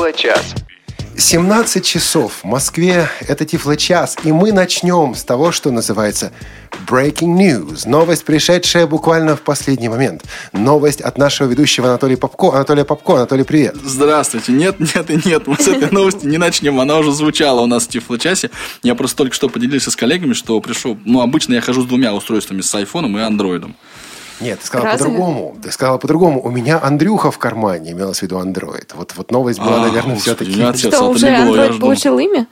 Тифло-час. 17 часов в Москве – это Тифло-час, и мы начнем с того, что называется Breaking News. Новость, пришедшая буквально в последний момент. Новость от нашего ведущего Анатолия Попко. Анатолия Попко, Анатолий, привет. Здравствуйте. Нет, нет и нет, мы с этой новости не начнем. Она уже звучала у нас в Тифло-часе. Я просто только что поделился с коллегами, что пришел... Ну, обычно я хожу с двумя устройствами, с айфоном и андроидом. Нет, ты сказала по-другому. Ты сказала по-другому. У меня Андрюха в кармане, имелось в виду Android. Вот, вот новость была, А, наверное, все-таки... Что, уже Android получил имя?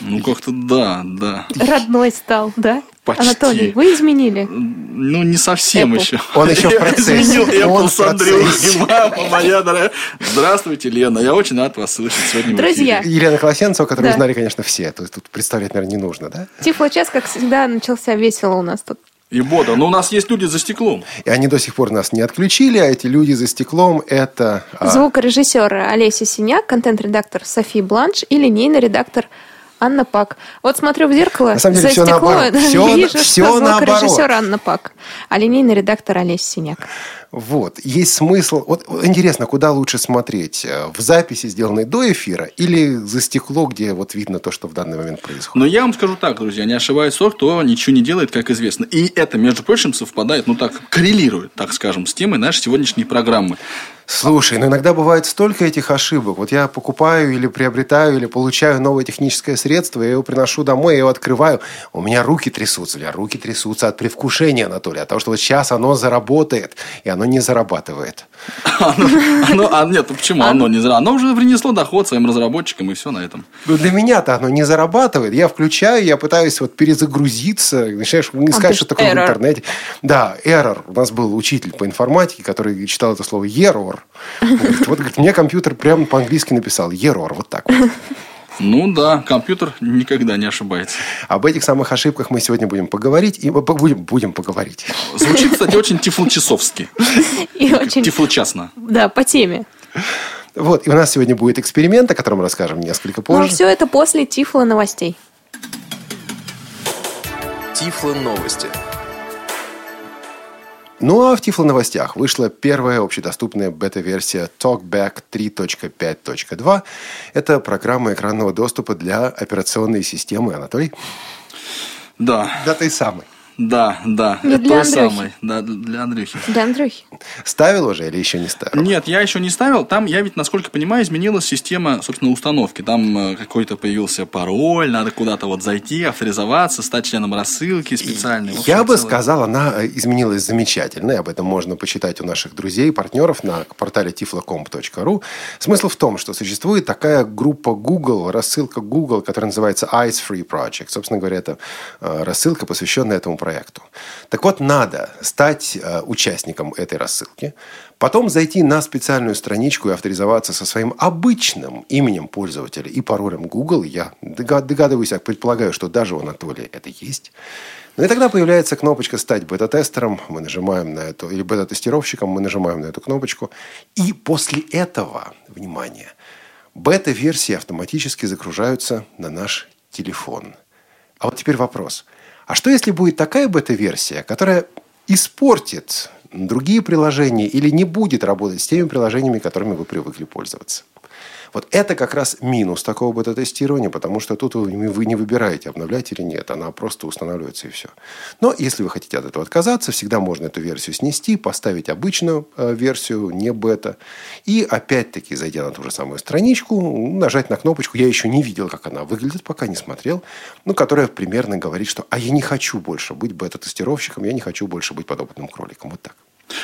Ну, как-то да, да. Родной стал, да? Почти. Анатолий, вы изменили? Ну, не совсем Apple. еще. Он еще в процессе. изменил Он Apple в с мама моя дорогая. Здравствуйте, Лена. Я очень рад вас слышать сегодня Друзья. Елена Колосенцева, которую Да. знали, конечно, все. То есть тут представлять, наверное, не нужно, да? Тифло-час, как всегда, начался весело у нас тут. И бодро. Но у нас есть люди за стеклом. И они до сих пор нас не отключили, а эти люди за стеклом – это... а, Звукорежиссер Олеся Синяк, контент-редактор Софи Бланш и линейный редактор Анна Пак. Вот смотрю в зеркало, На самом деле за всё стекло наоборот. Всё- вижу, всё что звукорежиссер наоборот. Анна Пак, а линейный редактор Олеся Синяк. Вот, есть смысл. Вот интересно, куда лучше смотреть? э, В записи, сделанной до эфира, или за стекло, где вот видно то, что в данный момент происходит? Но я вам скажу так, друзья, не ошибается тот, кто ничего не делает, как известно. И это, между прочим, совпадает, ну так, коррелирует, так скажем, с темой нашей сегодняшней программы. Слушай, ну иногда бывает столько этих ошибок. Вот я покупаю или приобретаю, или получаю новое техническое средство, я его приношу домой, я его открываю. У меня руки трясутся. У меня руки трясутся от привкушения, Анатолий. От того, что вот сейчас оно заработает, и оно не зарабатывает. Оно, оно- а нет, ну почему оно не зря? Оно уже принесло доход своим разработчикам, и все на этом. Ну, для меня-то оно не зарабатывает. Я включаю, я пытаюсь вот перезагрузиться, начинаешь искать, пишет что такое в интернете. Да, error. У нас был учитель по информатике, который читал это слово error. Вот, говорит, мне компьютер прямо по-английски написал error. Вот так вот. Ну да, компьютер никогда не ошибается. Об этих самых ошибках мы сегодня будем поговорить. И будем, будем поговорить. Звучит, кстати, очень тифлочасовски. И очень, Тифлочасно. да, по теме. Вот, и у нас сегодня будет эксперимент, о котором расскажем несколько Но позже. все это после Тифло новостей. Тифло новости. Ну а в Тифло новостях вышла первая общедоступная бета-версия TalkBack 3.5.2. Это программа экранного доступа для операционной системы, Анатолий. Да, Да, той самой. Да, да. Не это для той Андрюхи. самой. Да, для Андрюхи. Для Андрюхи. Ставил уже или еще не ставил? Нет, я еще не ставил. Там, я ведь, насколько понимаю, изменилась система, собственно, установки. Там э, какой-то появился пароль, надо куда-то вот зайти, авторизоваться, стать членом рассылки специальной. Я бы целое- сказал, она э, изменилась замечательно. И об этом можно почитать у наших друзей, партнеров на портале tiflocomp.ru. Смысл в том, что существует такая группа Google, рассылка Google, которая называется Eyes Free Project. Собственно говоря, это э, рассылка, посвященная этому проекту. Так вот, надо стать э, участником этой рассылки, потом зайти на специальную страничку и авторизоваться со своим обычным именем пользователя и паролем Google. Я дога- догадываюсь, я предполагаю, что даже у Анатолия это есть. Ну и тогда появляется кнопочка «Стать бета-тестером». Мы нажимаем на эту, или бета-тестировщиком, мы нажимаем на эту кнопочку. И после этого, внимание, бета-версии автоматически загружаются на наш телефон. А вот теперь вопрос. А что если будет такая бета-версия, которая испортит другие приложения или не будет работать с теми приложениями, которыми вы привыкли пользоваться? Вот это как раз минус такого бета-тестирования, потому что тут вы не вы не выбираете, обновлять или нет. Она просто устанавливается и все. Но если вы хотите от этого отказаться, всегда можно эту версию снести, поставить обычную э, версию, не бета. И опять-таки, зайдя на ту же самую страничку, нажать на кнопочку. Я еще не видел, как она выглядит, пока не смотрел. Ну, которая примерно говорит, что «а я не хочу больше быть бета-тестировщиком, я не хочу больше быть подопытным кроликом». Вот так.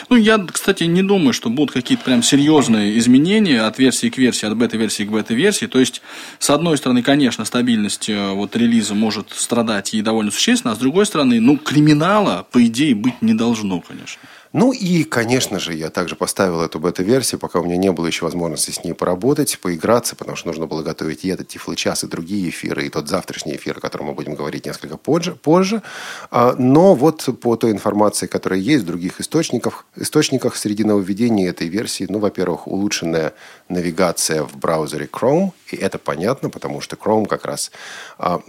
Ну, я, кстати, не думаю, что будут какие-то прям серьезные изменения от версии к версии, от бета-версии к бета-версии. То есть, с одной стороны, конечно, стабильность э, вот, релиза может страдать и довольно существенно, а с другой стороны, ну, криминала, по идее, быть не должно, конечно. Ну и, конечно же, я также поставил эту бета-версию, пока у меня не было еще возможности с ней поработать, поиграться, потому что нужно было готовить и этот Тифлы-час, и другие эфиры, и тот завтрашний эфир, о котором мы будем говорить несколько позже. позже. А, Но вот по той информации, которая есть в других источниках, источниках среди нововведений этой версии, ну, во-первых, улучшенная навигация в браузере Chrome, и это понятно, потому что Chrome как раз а,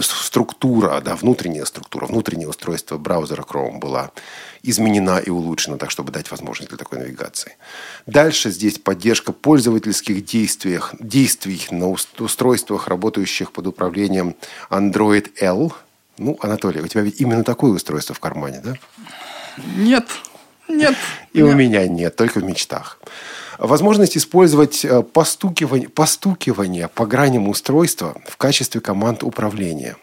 структура, да, внутренняя структура, внутреннее устройство браузера Chrome была изменена и улучшена, так чтобы дать возможность для такой навигации. Дальше здесь поддержка пользовательских действиях, действий на устройствах, работающих под управлением Android L. Ну, Анатолий, у тебя ведь именно такое устройство в кармане, да? Нет, нет. И нет. у меня нет, только в мечтах. Возможность использовать э, постукивание, постукивание по граням устройства в качестве команд управления.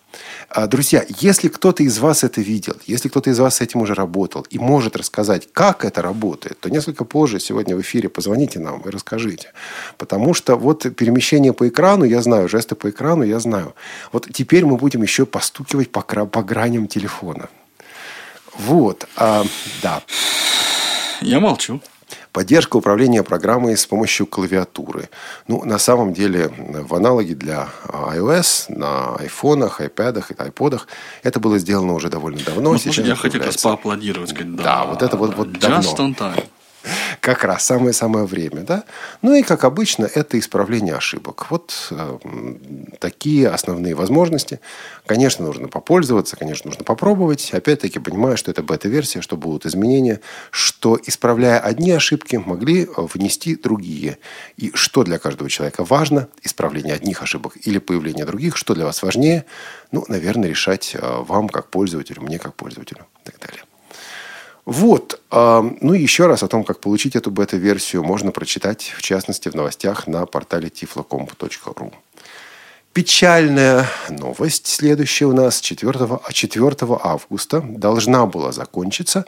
А, друзья, если кто-то из вас это видел, если кто-то из вас с этим уже работал и может рассказать, как это работает, то несколько позже сегодня в эфире позвоните нам и расскажите. Потому что вот перемещение по экрану, я знаю, жесты по экрану, я знаю. Вот теперь мы будем еще постукивать по, по граням телефона. Вот, а, да. Я молчу. Поддержка управления программой с помощью клавиатуры. Ну, на самом деле, в аналоге для iOS, на айфонах, айпадах и айподах это было сделано уже довольно давно. Ну, слушай, я хотел поаплодировать. Сказать, да, да, вот это вот, вот давно. Just on time. Как раз самое-самое время, да? Ну и, как обычно, это исправление ошибок. Вот э, такие основные возможности. Конечно, нужно попользоваться, конечно, нужно попробовать. Опять-таки, понимаю, что это бета-версия, что будут изменения, что, исправляя одни ошибки, могли внести другие. И что для каждого человека важно, исправление одних ошибок или появление других, что для вас важнее, ну, наверное, решать э, вам как пользователю, мне как пользователю и так далее. Вот. Ну и еще раз о том, как получить эту бета-версию, можно прочитать, в частности, в новостях на портале tiflocomp.ru. Печальная новость следующая у нас 4, 4 августа должна была закончиться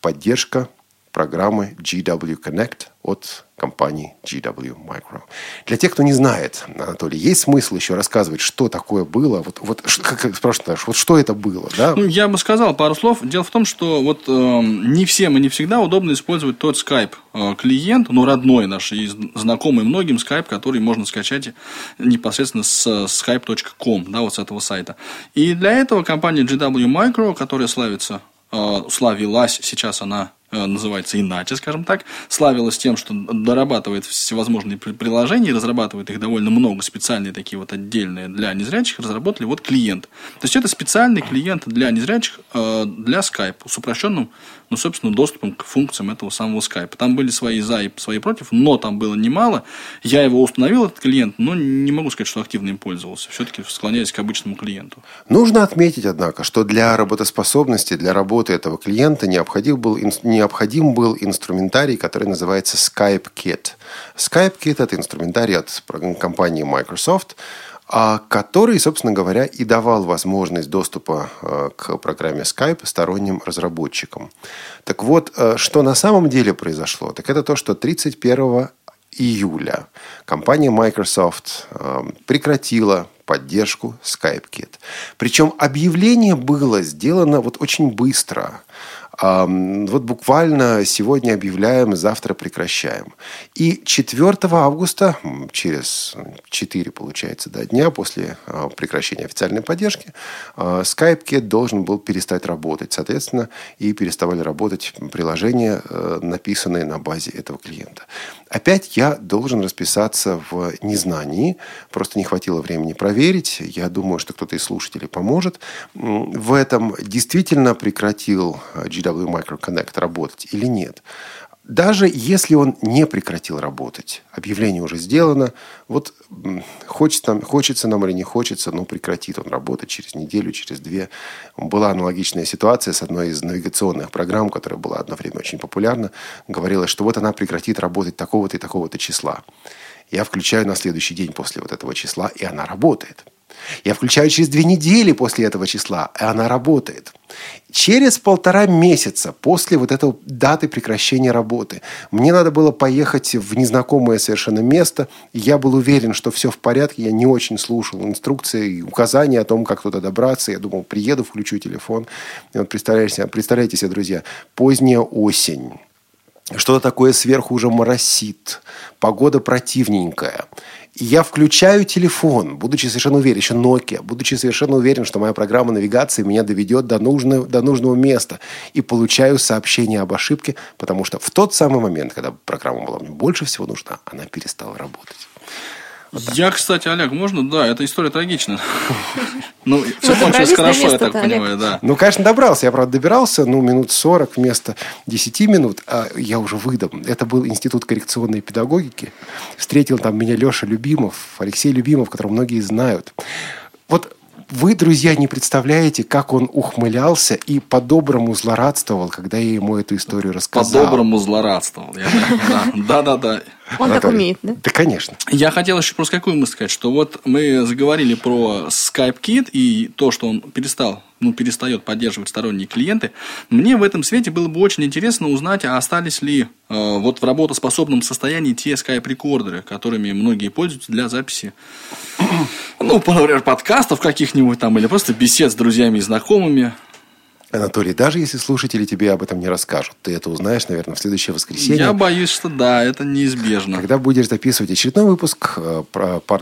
поддержка программы GW Connect от компании GW Micro. Для тех, кто не знает, Анатолий, есть смысл еще рассказывать, что такое было? Вот, вот как спрашивают, вот что это было? Да? Ну, я бы сказал пару слов. Дело в том, что вот э, не всем и не всегда удобно использовать тот Skype э, клиент, ну, родной наш и знакомый многим Skype, который можно скачать непосредственно с skype.com, да, вот с этого сайта. И для этого компания GW Micro, которая славится, э, славилась, сейчас она называется иначе, скажем так, славилась тем, что дорабатывает всевозможные приложения, разрабатывает их довольно много, специальные такие вот отдельные для незрячих, разработали вот клиент. То есть это специальный клиент для незрячих, э, для Skype с упрощенным, ну, собственно, доступом к функциям этого самого Skype. Там были свои за и свои против, но там было немало. Я его установил, этот клиент, но не могу сказать, что активно им пользовался. Все-таки склоняюсь к обычному клиенту. Нужно отметить, однако, что для работоспособности, для работы этого клиента необходим был, не необходим был инструментарий, который называется Skype Kit. Skype Kit – это инструментарий от компании Microsoft, а, который, собственно говоря, и давал возможность доступа а, к программе Skype сторонним разработчикам. Так вот, а, что на самом деле произошло, так это то, что 31 июля компания Microsoft прекратила поддержку SkypeKit. Причем объявление было сделано вот очень быстро. Вот буквально сегодня объявляем, завтра прекращаем. И 4 августа, через 4, получается, да, дня после а, прекращения официальной поддержки, а, SkypeKit должен был перестать работать. Соответственно, и переставали работать приложения, э, написанные на базе этого клиента. Опять я должен расписаться в незнании. Просто не хватило времени проверить. Я думаю, что кто-то из слушателей поможет. В этом действительно прекратил GW Micro Connect работать или нет. Даже если он не прекратил работать, объявление уже сделано, вот хочется, хочется нам или не хочется, но прекратит он работать через неделю, через две. Была аналогичная ситуация с одной из навигационных программ, которая была одно время очень популярна. Говорилось, что вот она прекратит работать такого-то и такого-то числа. Я включаю на следующий день после вот этого числа, и она работает. Я включаю через две недели после этого числа, и она работает. Через полтора месяца после вот этой даты прекращения работы мне надо было поехать в незнакомое совершенно место. Я был уверен, что все в порядке. Я не очень слушал инструкции и указания о том, как туда добраться. Я думал, приеду, включу телефон. И вот представляете, представляете себе, друзья, поздняя осень. Что-то такое сверху уже моросит. Погода противненькая. Я включаю телефон, будучи совершенно уверен, еще Nokia, будучи совершенно уверен, что моя программа навигации меня доведет до нужного, до нужного места. И получаю сообщение об ошибке, потому что в тот самый момент, когда программа была мне больше всего нужна, она перестала работать. Я, кстати, Олег, можно? Да, эта история трагична. Ну, все кончилось хорошо, я так понимаю, да. Ну, конечно, добрался. Я, правда, добирался, ну, минут 40 вместо 10 минут, а я уже выдам. Это был Институт коррекционной педагогики. Встретил там меня Леша Любимов, Алексей Любимов, которого многие знают. Вот вы, друзья, не представляете, как он ухмылялся и по-доброму злорадствовал, когда я ему эту историю рассказал. По-доброму злорадствовал. я Он так умеет, да? Да, конечно. Я хотел еще просто какую мысль сказать, что вот мы заговорили про Skype Kit и то, что он перестал, ну, перестает поддерживать сторонние клиенты. Мне в этом свете было бы очень интересно узнать, а остались ли э, вот в работоспособном состоянии те Skype-рекордеры, которыми многие пользуются для записи, ну, например, подкастов каких-нибудь там, или просто бесед с друзьями и знакомыми. Анатолий, даже если слушатели тебе об этом не расскажут, ты это узнаешь, наверное, в следующее воскресенье. Я боюсь, что да, это неизбежно. Когда будешь записывать очередной выпуск э,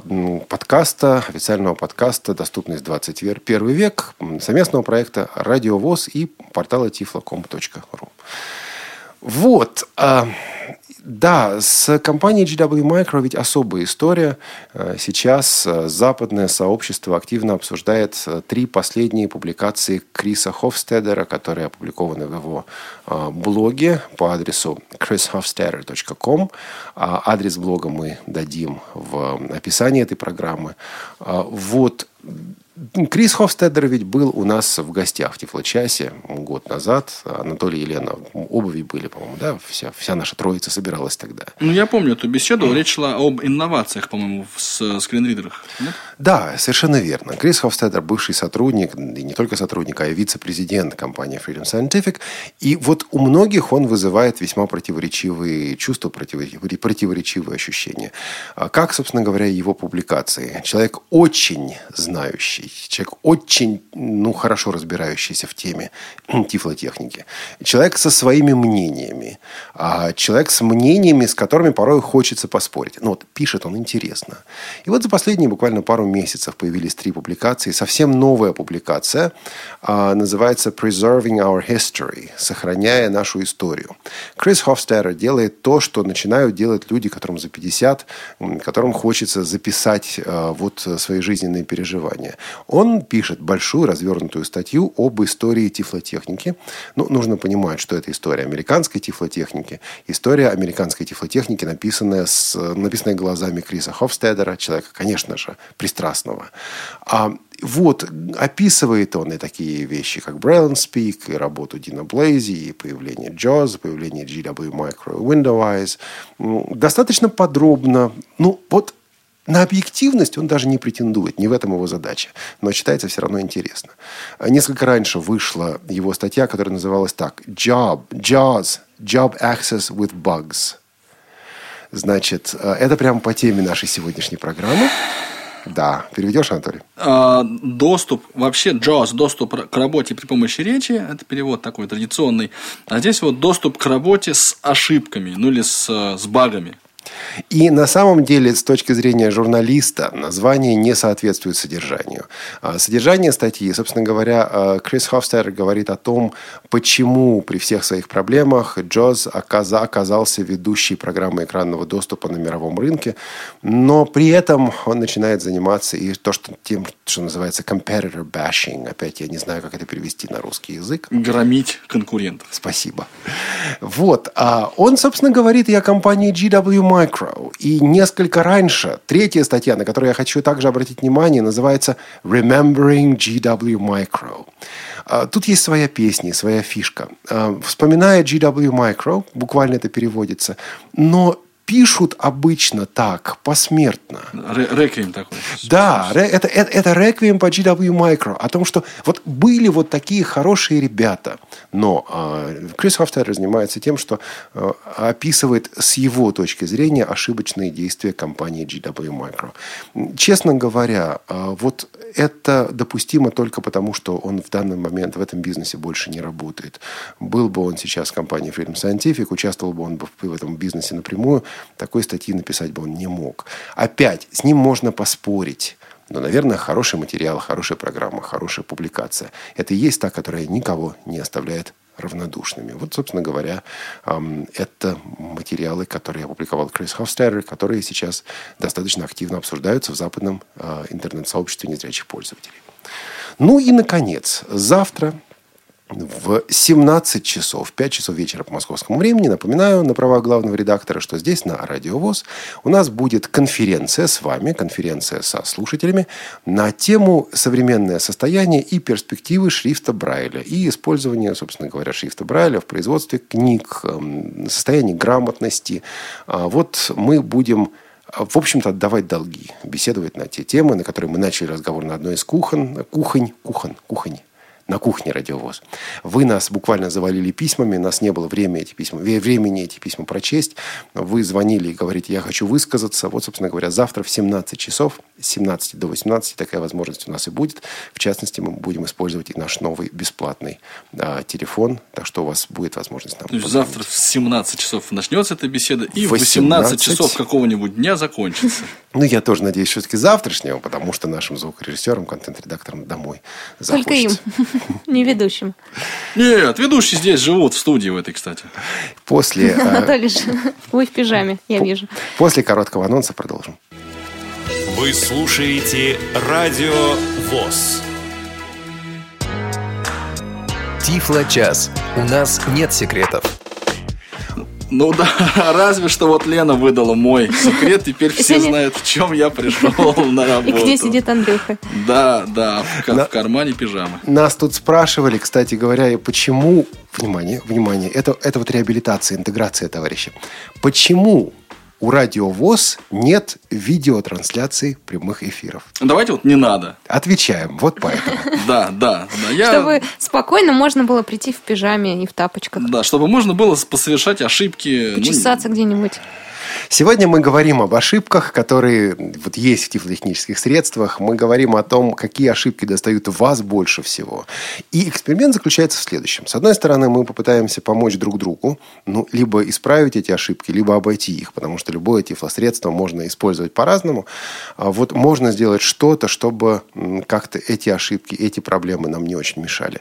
м, подкаста, официального подкаста «Доступность 21 век», совместного проекта «Радиовоз» и портала tiflocom.ru. Вот. Да, с компанией GW Micro ведь особая история. Э, Сейчас э, западное сообщество активно обсуждает э, три последние публикации Криса Хофстедера, которые опубликованы в его блоге по адресу chrishofstadter.com. А Адрес блога мы дадим в описании этой программы. А, Вот Крис Хофстедер ведь был у нас в гостях в Тифлочасе год назад. Анатолий и Елена ведь были, по-моему, да? Вся, вся наша троица собиралась тогда. Ну, я помню эту беседу, речь шла об инновациях, по-моему, в скринридерах. Нет? Да, совершенно верно. Крис Хофстедер, бывший сотрудник, и не только сотрудник, а и вице-президент компании Freedom Scientific. И вот у многих он вызывает весьма противоречивые чувства, противоречивые, ощущения. А Как, собственно говоря, его публикации. Человек очень знающий, человек очень ну, хорошо разбирающийся в теме тифлотехники. Человек со своими мнениями. А Человек с мнениями, с которыми порой хочется поспорить. Ну вот, пишет он интересно. И вот за последние буквально пару месяцев появились три публикации. Совсем новая публикация. а, называется «Preserving Our History» – «Сохраняя нашу историю». Крис Хофстедер делает то, что начинают делать люди, которым за 50, м, которым хочется записать а, вот свои жизненные переживания. Он пишет большую развернутую статью об истории тифлотехники. Ну, нужно понимать, что это история американской тифлотехники. История американской тифлотехники, написанная, с, написанная глазами Криса Хофстедера, человека, конечно же, пристрастного. А вот, описывает он и такие вещи, как Braille Speak, и работу Дина Блейзи, и появление JAWS, появление GW Micro Window М, Достаточно подробно. Ну, вот на объективность он даже не претендует, не в этом его задача. Но читается все равно интересно. Несколько раньше вышла его статья, которая называлась так. Job, JAWS, Job Access with Bugs. Значит, э, это прямо по теме нашей сегодняшней программы. Да. Переведешь, Анатолий? А, доступ, вообще JAWS, доступ к работе при помощи речи, это перевод такой традиционный. А здесь вот доступ к работе с ошибками, ну или с, с багами. И на самом деле, с точки зрения журналиста, название не соответствует содержанию. А Содержание статьи, собственно говоря, э, Крис Хофстер говорит о том, почему при всех своих проблемах Джоз оказа- оказался ведущей программой экранного доступа на мировом рынке, но при этом он начинает заниматься и то, что, тем, что называется competitor bashing. Опять я не знаю, как это перевести на русский язык. Громить конкурентов. Спасибо. Вот. А он, собственно, говорит и о компании GW Micro. И несколько раньше, третья статья, на которую я хочу также обратить внимание, называется «Remembering GW Micro». А, Тут есть своя песня, своя фишка. А, Вспоминая GW Micro, буквально это переводится, но пишут обычно так, посмертно. Ре- Реквием такой. Да, это, это, это реквием по GW Micro. О том, что вот были вот такие хорошие ребята. Но э, Крис Хофстедер занимается тем, что э, описывает с его точки зрения ошибочные действия компании GW Micro. Честно говоря, э, вот это допустимо только потому, что он в данный момент в этом бизнесе больше не работает. Был бы он сейчас в компании Freedom Scientific, участвовал бы он в этом бизнесе напрямую, такой статьи написать бы он не мог. Опять, с ним можно поспорить. Но, наверное, хороший материал, хорошая программа, хорошая публикация. Это и есть та, которая никого не оставляет равнодушными. Вот, собственно говоря, это материалы, которые опубликовал Крис Хофстер, которые сейчас достаточно активно обсуждаются в западном а, интернет-сообществе незрячих пользователей. Ну и, наконец, завтра в 17 часов, 5 часов вечера по московскому времени. Напоминаю на правах главного редактора, что здесь, на Радио ВОЗ, у нас будет конференция с вами, конференция со слушателями на тему современное состояние и перспективы шрифта Брайля и использование, собственно говоря, шрифта Брайля в производстве книг, эм, состояние грамотности. А вот мы будем в общем-то, отдавать долги, беседовать на те темы, на которые мы начали разговор на одной из кухонь, кухонь, кухонь, кухонь, на кухне радиовоз. Вы нас буквально завалили письмами, нас не было времени эти письма, времени эти письма прочесть. Вы звонили и говорите, я хочу высказаться. Вот, собственно говоря, завтра в 17 часов, с 17 до 18 такая возможность у нас и будет. В частности, мы будем использовать и наш новый бесплатный а, телефон, так что у вас будет возможность нам То есть завтра в 17 часов начнется эта беседа и 18... в 18 часов какого-нибудь дня закончится. Ну, я тоже надеюсь, все-таки завтрашнего, потому что нашим звукорежиссерам, контент-редакторам домой захочется. Только им. Не ведущим. Нет, ведущие здесь живут, в студии в этой, кстати. После... Анатолий же, вы в пижаме, я вижу. После короткого анонса продолжим. Вы слушаете Радио ВОЗ. Тифло-час. У нас нет секретов. Ну да, разве что вот Лена выдала мой секрет, теперь все знают, в чем я пришел на работу. И где сидит Андрюха. Да, да, в, кармане пижамы. Нас тут спрашивали, кстати говоря, почему, внимание, внимание, это, это вот реабилитация, интеграция, товарищи. Почему у Радио ВОЗ нет видеотрансляции прямых эфиров. Давайте вот не надо. Отвечаем, вот поэтому. Да, да. Чтобы спокойно можно было прийти в пижаме и в тапочках. Да, чтобы можно было посовершать ошибки. Ну, Почесаться где-нибудь. Сегодня мы говорим об ошибках, которые вот есть в тифлотехнических средствах. Мы говорим о том, какие ошибки достают вас больше всего. И эксперимент заключается в следующем. С одной стороны, мы попытаемся помочь друг другу, ну, либо исправить эти ошибки, либо обойти их, потому что любое тифлосредство можно использовать по-разному. А вот можно сделать что-то, чтобы как-то эти ошибки, эти проблемы нам не очень мешали.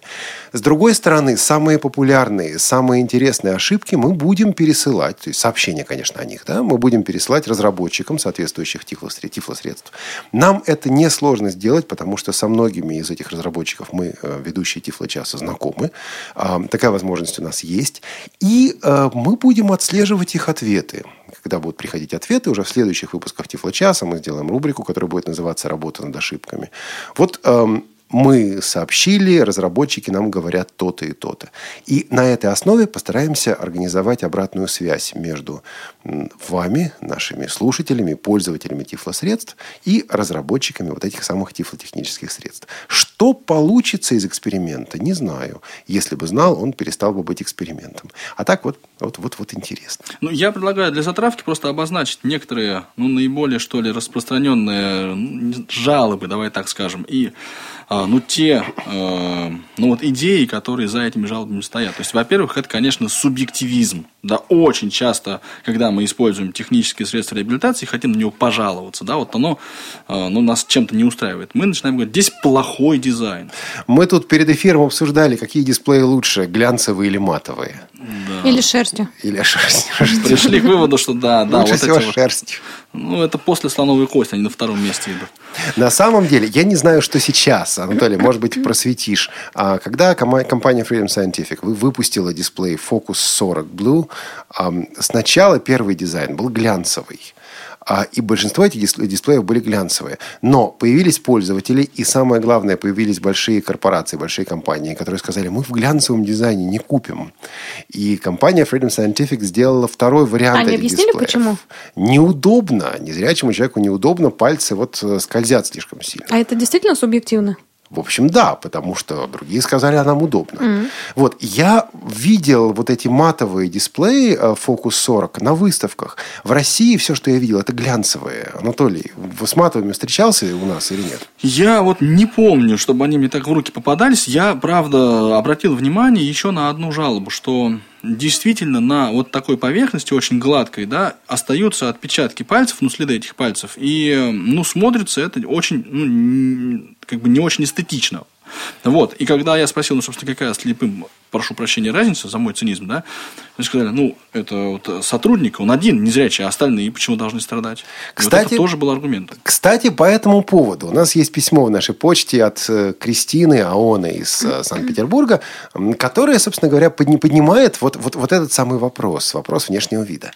С другой стороны, самые популярные, самые интересные ошибки мы будем пересылать, то есть сообщения, конечно, о них, да, мы будем пересылать разработчикам соответствующих тифлосредств. Нам это несложно сделать, потому что со многими из этих разработчиков мы, э, ведущие Тифлочаса, знакомы. А, такая возможность у нас есть. И э, мы будем отслеживать их ответы. Когда будут приходить ответы, уже в следующих выпусках Тифлочаса мы сделаем рубрику, которая будет называться «Работа над ошибками». Вот эм, мы сообщили, разработчики нам говорят то-то и то-то. И на этой основе постараемся организовать обратную связь между вами, нашими слушателями, пользователями тифлосредств и разработчиками вот этих самых тифлотехнических средств. Что получится из эксперимента, не знаю. Если бы знал, он перестал бы быть экспериментом. А так вот, вот, вот, вот интересно. Ну, я предлагаю для затравки просто обозначить некоторые, ну, наиболее, что ли, распространенные ну, жалобы, давай так скажем, и а, ну, те э, ну, вот идеи, которые за этими жалобами стоят. То есть, во-первых, это, конечно, субъективизм. Да, очень часто, когда мы используем технические средства реабилитации, хотим на него пожаловаться, да, вот оно э, ну, нас чем-то не устраивает. Мы начинаем говорить, здесь плохой дизайн. Мы тут перед эфиром обсуждали, какие дисплеи лучше, глянцевые или матовые. Да. Или шерстью. Или шерстью. Пришли к выводу, что да, да. Лучше вот всего эти шерстью. Ну, это после слоновой кости, они на втором месте идут. На самом деле, я не знаю, что сейчас, Анатолий, может быть, просветишь. А когда компания Freedom Scientific выпустила дисплей Focus 40 Blue, сначала первый дизайн был глянцевый. А, и большинство этих дисплеев были глянцевые. Но появились пользователи, и самое главное, появились большие корпорации, большие компании, которые сказали, мы в глянцевом дизайне не купим. И компания Freedom Scientific сделала второй вариант Они объяснили, дисплеев. почему? Неудобно. Незрячему человеку неудобно, пальцы вот э, скользят слишком сильно. А это действительно субъективно? В общем, да, потому что другие сказали, а нам удобно. Mm-hmm. Вот, я видел вот эти матовые дисплеи э, Focus 40 на выставках. В России все, что я видел, это глянцевые. Анатолий, вы с матовыми встречался у нас или нет? Я вот не помню, чтобы они мне так в руки попадались. Я, правда, обратил внимание еще на одну жалобу, что действительно на вот такой поверхности, очень гладкой, да, остаются отпечатки пальцев, ну, следы этих пальцев. И, ну, смотрится это очень, ну, как бы не очень эстетично. Вот. И когда я спросил, ну, собственно, какая слепым, прошу прощения, разница за мой цинизм, да, они сказали, ну, это вот сотрудник, он один, незрячий, а остальные почему должны страдать? Кстати, вот это тоже был аргумент. Кстати, по этому поводу у нас есть письмо в нашей почте от э, Кристины Аоны из э, Санкт-Петербурга, которая, собственно говоря, подни- поднимает вот, вот, вот этот самый вопрос, вопрос внешнего вида.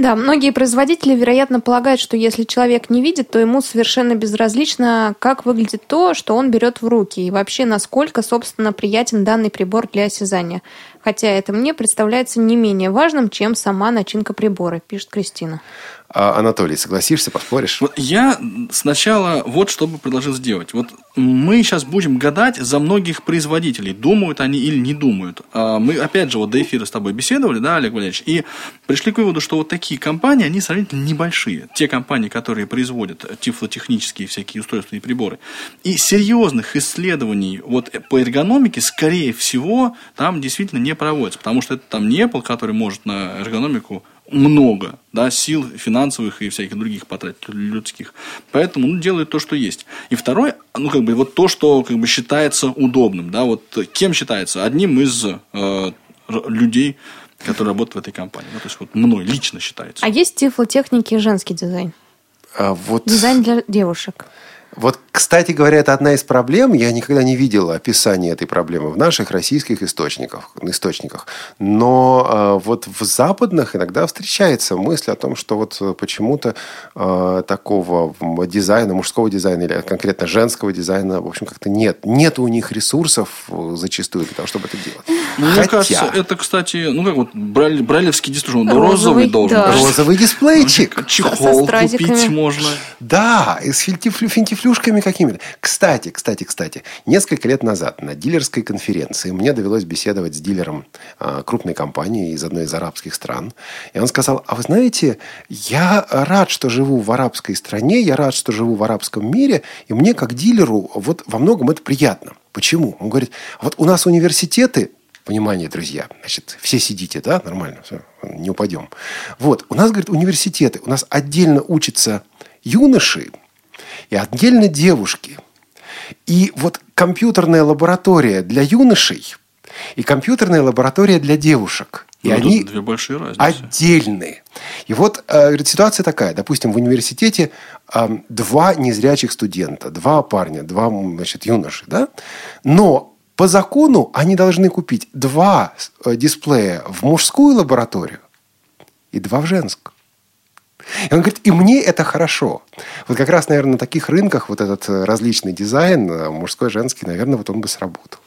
Да, многие производители, вероятно, полагают, что если человек не видит, то ему совершенно безразлично, как выглядит то, что он берет в руки, и вообще насколько, собственно, приятен данный прибор для осязания. Хотя это мне представляется не менее важным, чем сама начинка прибора, пишет Кристина. А, Анатолий, согласишься, поспоришь? Вот я сначала вот что бы предложил сделать. Вот мы сейчас будем гадать за многих производителей, думают они или не думают. А Мы, опять же, вот до эфира с тобой беседовали, да, Олег Валерьевич, и пришли к выводу, что вот такие компании, они сравнительно небольшие. Те компании, которые производят тифлотехнические всякие устройства и приборы. И серьезных исследований вот по эргономике, скорее всего, там действительно не проводится. Потому что это там не Apple, который может на эргономику много, да, сил финансовых и всяких других потратить людских. Поэтому, ну, делают то, что есть. И второе, ну, как бы, вот то, что, как бы, считается удобным, да, вот кем считается? Одним из э, людей, которые работают в этой компании. Ну, то есть, вот мной лично считается. А есть тифлотехники и женский дизайн? А, вот, Дизайн для девушек. Вот, кстати говоря, это одна из проблем. Я никогда не видел описания этой проблемы в наших российских источниках. источниках. Но а, вот в западных иногда встречается мысль о том, что вот э, почему-то а, такого дизайна, мужского дизайна или конкретно женского дизайна, в общем, как-то нет. Нет у них ресурсов э, зачастую для того, чтобы это делать. Ну, Мне Хотя кажется, это, кстати, ну, как вот браль- брайлевский дисплей, он Розовый, розовый должен да. быть. розовый дисплейчик. Чехол купить можно. Да, и с финтифлю- финтифлюшками какими-то. Кстати, кстати, кстати, несколько лет назад на дилерской конференции мне довелось беседовать с дилером а, крупной компании из одной из арабских стран. И он сказал, а вы знаете, я рад, что живу в арабской стране, я рад, что живу в арабском мире, и мне как дилеру вот во многом это приятно. Почему? Он говорит, вот у нас университеты Внимание, друзья. Значит, все сидите, да? Нормально, все, не упадем. Вот, у нас, говорит, университеты. У нас отдельно учатся юноши и отдельно девушки. И вот компьютерная лаборатория для юношей и компьютерная лаборатория для девушек. И Ну, они две большие разницы. отдельные. И вот э, ситуация такая. Допустим, в университете э, два незрячих студента, два парня, два значит, юноши. Да? Но по закону они должны купить два э, дисплея в мужскую лабораторию и два в женскую. И он говорит, и мне это хорошо. Вот как раз, наверное, на таких рынках вот этот э, различный дизайн, э, мужской, женский, наверное, вот он бы сработал.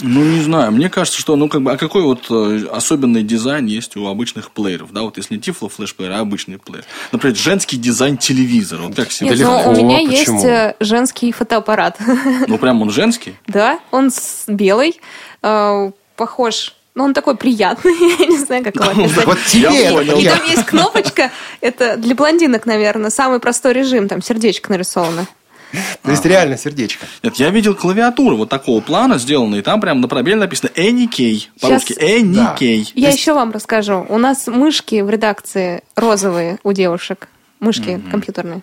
Ну, не знаю. Мне кажется, что, ну, как бы, а какой вот э, особенный дизайн есть у обычных плееров, да, вот если не тифло флешплеер, а обычный плеер. Например, женский дизайн телевизора. Вот как себе. Нет, легко. но у меня Почему? есть женский фотоаппарат. Ну, прям он женский. Да, он белый, похож. Ну, он такой приятный, я не знаю, как его описать. Вот тебе понял. И там есть кнопочка, это для блондинок, наверное, самый простой режим, там сердечко нарисовано. То есть реально сердечко. Нет, я видел клавиатуру вот такого плана сделанной, и там прям на пробеле написано Any по-русски. Any Я еще вам расскажу. У нас мышки в редакции розовые у девушек. Мышки компьютерные.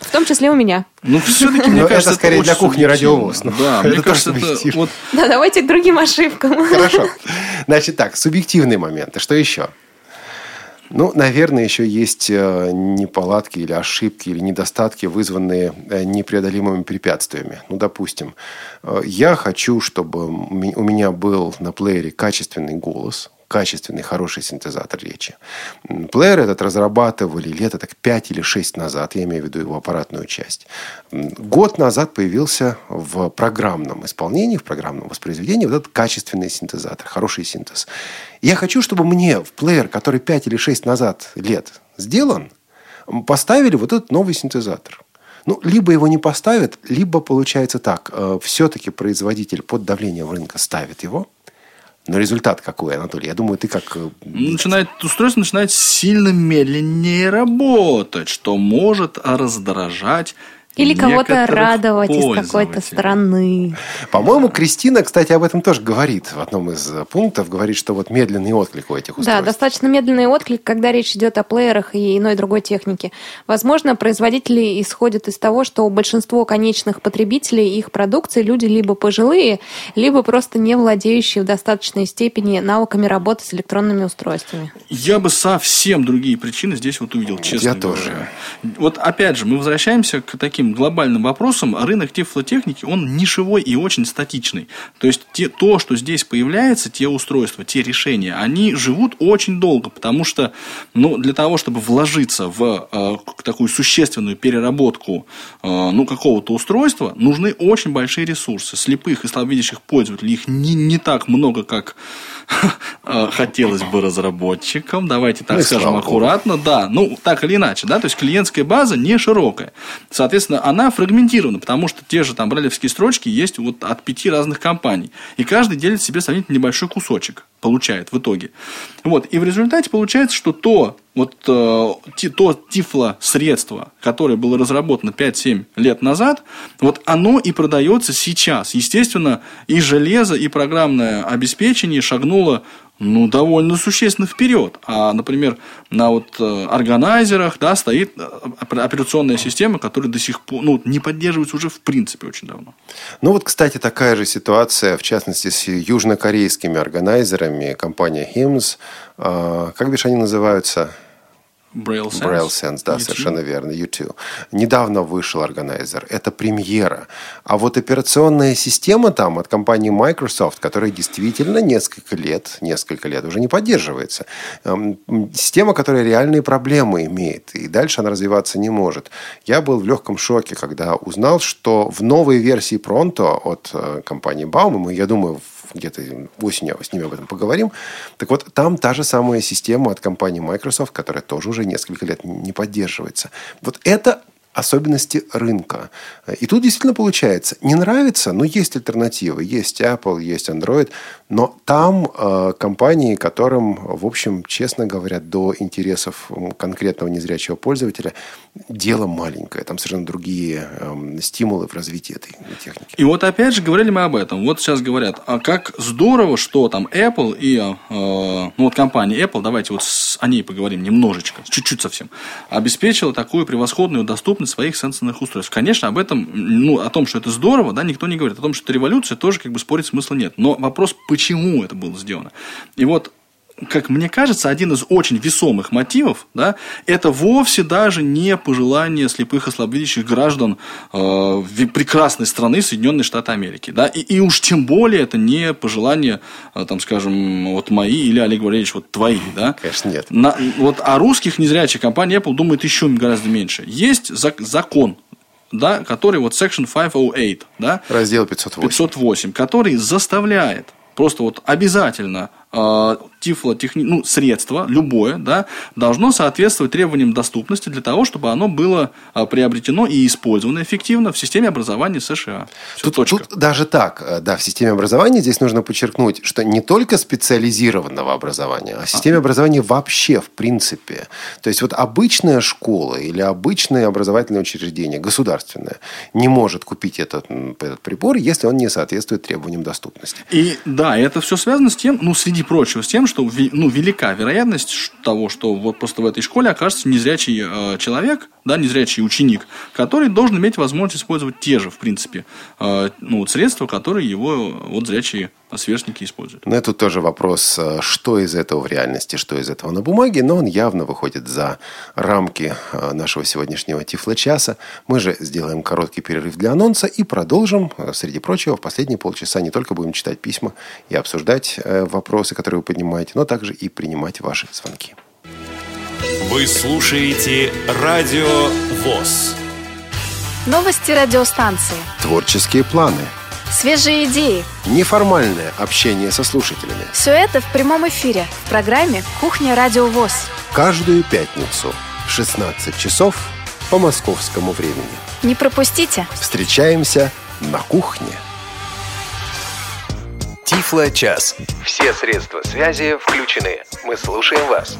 В том числе у меня. Ну, все-таки, мне Но это кажется, скорее для кухни радиовоз. Ну, Да, это мне кажется, это субъективно. вот Да, давайте к другим ошибкам. Хорошо. Значит так, субъективные моменты. Что еще? Ну, наверное, еще есть э, неполадки или ошибки, или недостатки, вызванные э, непреодолимыми препятствиями. Ну, допустим, э, я хочу, чтобы у меня был на плеере качественный голос, качественный, хороший синтезатор речи. Плеер этот разрабатывали лет так 5 или 6 назад, я имею в виду его аппаратную часть. Год назад появился в программном исполнении, в программном воспроизведении вот этот качественный синтезатор, хороший синтез. Я хочу, чтобы мне в плеер, который 5 или 6 назад лет сделан, поставили вот этот новый синтезатор. Ну, либо его не поставят, либо получается так. все-таки производитель под давлением рынка ставит его. Но результат какой, Анатолий? Я думаю, ты как... э, начинает, устройство начинает сильно медленнее работать, что может раздражать Или кого-то радовать из какой-то страны. По-моему, Кристина, кстати, об этом тоже говорит в одном из э, пунктов. Говорит, что вот медленный отклик у этих устройств. Да, достаточно медленный отклик, когда речь идет о плеерах и иной другой технике. Возможно, производители исходят из того, что большинство конечных потребителей их продукции люди либо пожилые, либо просто не владеющие в достаточной степени навыками работы с электронными устройствами. Я бы совсем другие причины здесь вот увидел, честно Я говоря. тоже. Вот опять же, мы возвращаемся к таким глобальным вопросам. Рынок тифлотехники, он нишевой и очень статичный. То есть те, то, что здесь появляется, те устройства, те решения, они живут очень долго, потому что ну, для того, чтобы вложиться в э, такую существенную переработку э, ну, какого-то устройства, нужны очень большие ресурсы. Слепых и слабовидящих пользователей их не, не так много, как э, хотелось бы разработчикам. Давайте так Ну скажем аккуратно. Да, ну так или иначе, да, то есть клиентская база не широкая. Соответственно, она фрагментирована, потому что те же там бралевские строчки есть вот от пяти разных компаний. И каждый делит себе сравнительно небольшой кусочек, получает в итоге. Вот, и в результате получается, что то, вот, э, то тифло средство, которое было разработано 5-7 лет назад, вот оно и продается сейчас. Естественно, и железо, и программное обеспечение шагнуло ну, довольно существенно вперед. А, например, на вот э, органайзерах да, стоит э, опер- операционная система, которая до сих пор ну, не поддерживается уже в принципе очень давно. Ну вот, кстати, такая же ситуация, в частности, с южнокорейскими органайзерами, компания HIMS. А, Как бишь они называются? Braille Sense. Braille Sense, да, YouTube. совершенно верно, YouTube. Недавно вышел органайзер. Это премьера. А вот операционная система там от компании Microsoft, которая действительно несколько лет, несколько лет уже не поддерживается. Эм, Система, которая реальные проблемы имеет. И дальше она развиваться не может. Я был в легком шоке, когда узнал, что в новой версии Pronto от э, компании Baum, мы, я думаю, в- где-то осенью с ними об этом поговорим. Так вот, там та же самая система от компании Microsoft, которая тоже уже несколько лет не поддерживается. Вот это особенности рынка. И тут действительно получается, не нравится, но есть альтернативы. Есть Apple, есть Android, но там э, компании, которым, в общем, честно говоря, до интересов конкретного незрячего пользователя дело маленькое. Там совершенно другие эм, стимулы в развитии этой техники. И вот опять же говорили мы об этом. Вот сейчас говорят, а как здорово, что там Apple и э, ну вот компания Apple, давайте вот с- о ней поговорим немножечко, чуть-чуть совсем, обеспечила такую превосходную доступность своих сенсорных устройств. Конечно, об этом, ну, о том, что это здорово, да, никто не говорит. О том, что это революция, тоже как бы спорить смысла нет. Но вопрос, почему это было сделано. И вот как мне кажется, один из очень весомых мотивов, да, это вовсе даже не пожелание слепых и слабовидящих граждан э, прекрасной страны Соединенные Штаты Америки, да, и, и уж тем более это не пожелание, э, там, скажем, вот мои или Олег Валерьевич, вот твои, да. Конечно, нет. На- вот о русских незрячих компания Apple думает еще гораздо меньше. Есть зак- закон, да, который вот Section 508, да, Раздел 508. 508, который заставляет просто вот обязательно э, тифлотехни... ну, средство, любое, да, должно соответствовать требованиям доступности для того, чтобы оно было э, приобретено и использовано эффективно в системе образования США. Всё, Тут, точка. тут даже так, э, да, в системе образования здесь нужно подчеркнуть, что не только специализированного образования, а в системе образования вообще, в принципе. То есть вот обычная школа или обычное образовательное учреждение, государственное, не может купить этот, этот прибор, если он не соответствует требованиям доступности. И да, это все связано с тем, ну, среди прочего, с тем, что ну, велика вероятность того, что вот просто в этой школе окажется незрячий э, человек, да, незрячий ученик, который должен иметь возможность использовать те же, в принципе, э, ну, вот средства, которые его вот зрячие сверстники используют. Но это тоже вопрос, э, что из этого в реальности, что из этого на бумаге, но он явно выходит за рамки э, нашего сегодняшнего Тифло-часа. Мы же сделаем короткий перерыв для анонса и продолжим, э, среди прочего, в последние полчаса не только будем читать письма и обсуждать вопросы, которые вы поднимаете, но также и принимать ваши звонки. Вы слушаете Радио ВОЗ. Новости радиостанции. Творческие планы, Свежие идеи. неформальное общение со слушателями. Все это в прямом эфире в программе «Кухня Радио ВОЗ». Каждую пятницу в 16 часов по московскому времени. Не пропустите. Встречаемся на кухне. Тифло-час. Все средства связи включены. Мы слушаем вас.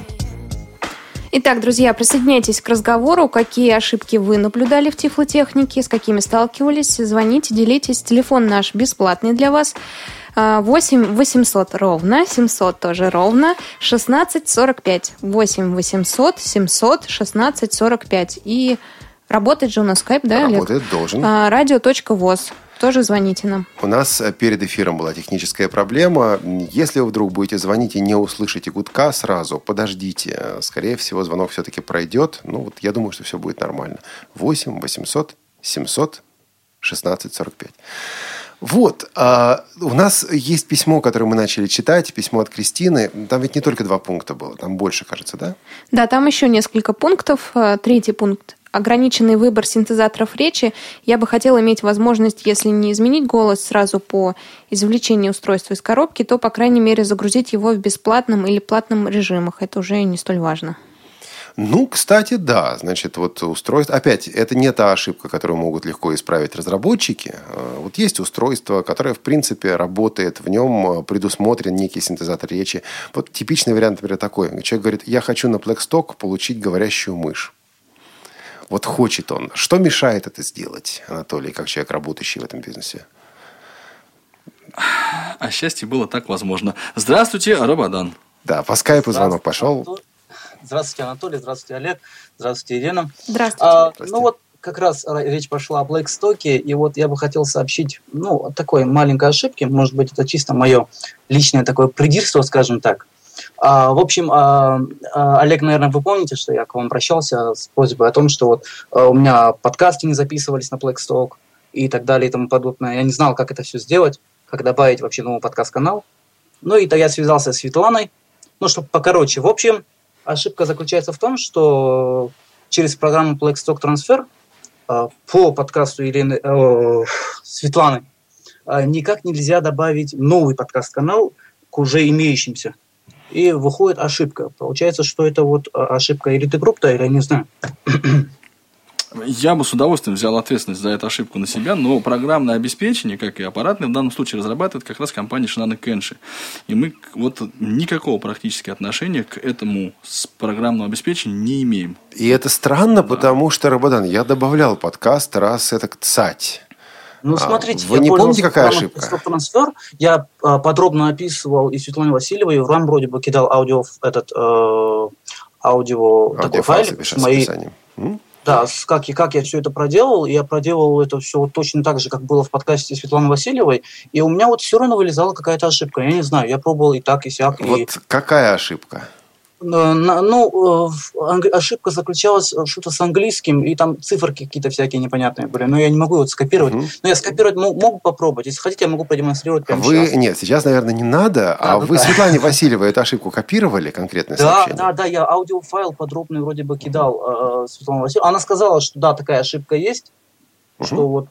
Итак, друзья, присоединяйтесь к разговору. Какие ошибки вы наблюдали в тифлотехнике, с какими сталкивались? Звоните, делитесь. Телефон наш бесплатный для вас. 8 800 ровно, 700 тоже ровно, 16 45. 8 800 700 16 45. И работает же у нас скайп, да, Работает, должен. А, Радио.воз. Тоже звоните нам. У нас э, перед эфиром была техническая проблема. Если вы вдруг будете звонить и не услышите гудка сразу, подождите. Скорее всего, звонок все-таки пройдет. Ну, вот я думаю, что все будет нормально. 8 800 700 16 45. Вот, а, у нас есть письмо, которое мы начали читать, письмо от Кристины. Там ведь не только два пункта было, там больше, кажется, да? Да, там еще несколько пунктов. Э, Третий пункт ограниченный выбор синтезаторов речи, я бы хотела иметь возможность, если не изменить голос сразу по извлечению устройства из коробки, то, по крайней мере, загрузить его в бесплатном или платном режимах. Это уже не столь важно. Ну, кстати, да. Значит, вот устройство... Опять, это не та ошибка, которую могут легко исправить разработчики. А, Вот есть устройство, которое, в принципе, работает. В нем предусмотрен некий синтезатор речи. Вот типичный вариант, например, такой. Человек говорит, я хочу на Blackstock получить говорящую мышь. Вот хочет он. Что мешает это сделать, Анатолий, как человек, работающий в этом бизнесе? А счастье было так возможно. Здравствуйте, Рабадан. Да, по скайпу звонок пошел. Здравствуйте, Анатолий. Здравствуйте, Олег. Здравствуйте, Ирина. Здравствуйте. А, Здравствуйте. ну вот как раз ра- речь пошла о Blackstock, и вот я бы хотел сообщить, ну, о такой маленькой ошибке, может быть, это чисто мое личное такое придирство, скажем так. А, в общем, а, а, Олег, наверное, вы помните, что я к вам обращался с просьбой о том, что вот а, у меня подкасты не записывались на Blackstock и так далее и тому подобное. Я не знал, как это все сделать, как добавить вообще новый подкаст-канал. Ну и тогда я связался с Светланой, ну, чтобы покороче. В общем, ошибка заключается в том, что через программу Blackstock Transfer э, по подкасту Елены, э, Светланы э, никак нельзя добавить новый подкаст-канал к уже имеющимся. И выходит ошибка. Получается, что это вот э, ошибка или ты групп, или я не знаю. Я бы с удовольствием взял ответственность за эту ошибку на себя, но программное обеспечение, как и аппаратное, в данном случае разрабатывает как раз компания Shinano Kenshi. И мы вот никакого практически отношения к этому с программному обеспечению не имеем. И это странно, потому что, Рабадан, я добавлял подкаст раз это цать. Ну, А, смотрите, вы я не помните, какая ошибка? Transfer. Я э, подробно описывал и Светлане Васильевой, и вам вроде бы кидал аудио, этот э, аудио, такой Аудиофайл файлик запиши с с моей описанием. М? Да, как, и как я все это проделал, я проделал это все вот точно так же, как было в подкасте Светланы Васильевой, и у меня вот все равно вылезала какая-то ошибка. Я не знаю, я пробовал и так, и сяк. и, Вот какая ошибка? Э, ну, э, ошибка заключалась э, что-то с английским, и там циферки какие-то всякие непонятные были, но я не могу вот скопировать. Мгм. Но я скопировать мо- могу попробовать. Если хотите, я могу продемонстрировать прямо Вы, сейчас. нет, сейчас, наверное, не надо, а ну вы да. Светлане Васильевой эту ошибку копировали, конкретное Да, сообщение? да, да, я аудиофайл подробный вроде бы кидал э, Светлане Васильевой. Она сказала, что да, такая ошибка есть, Мгм. что вот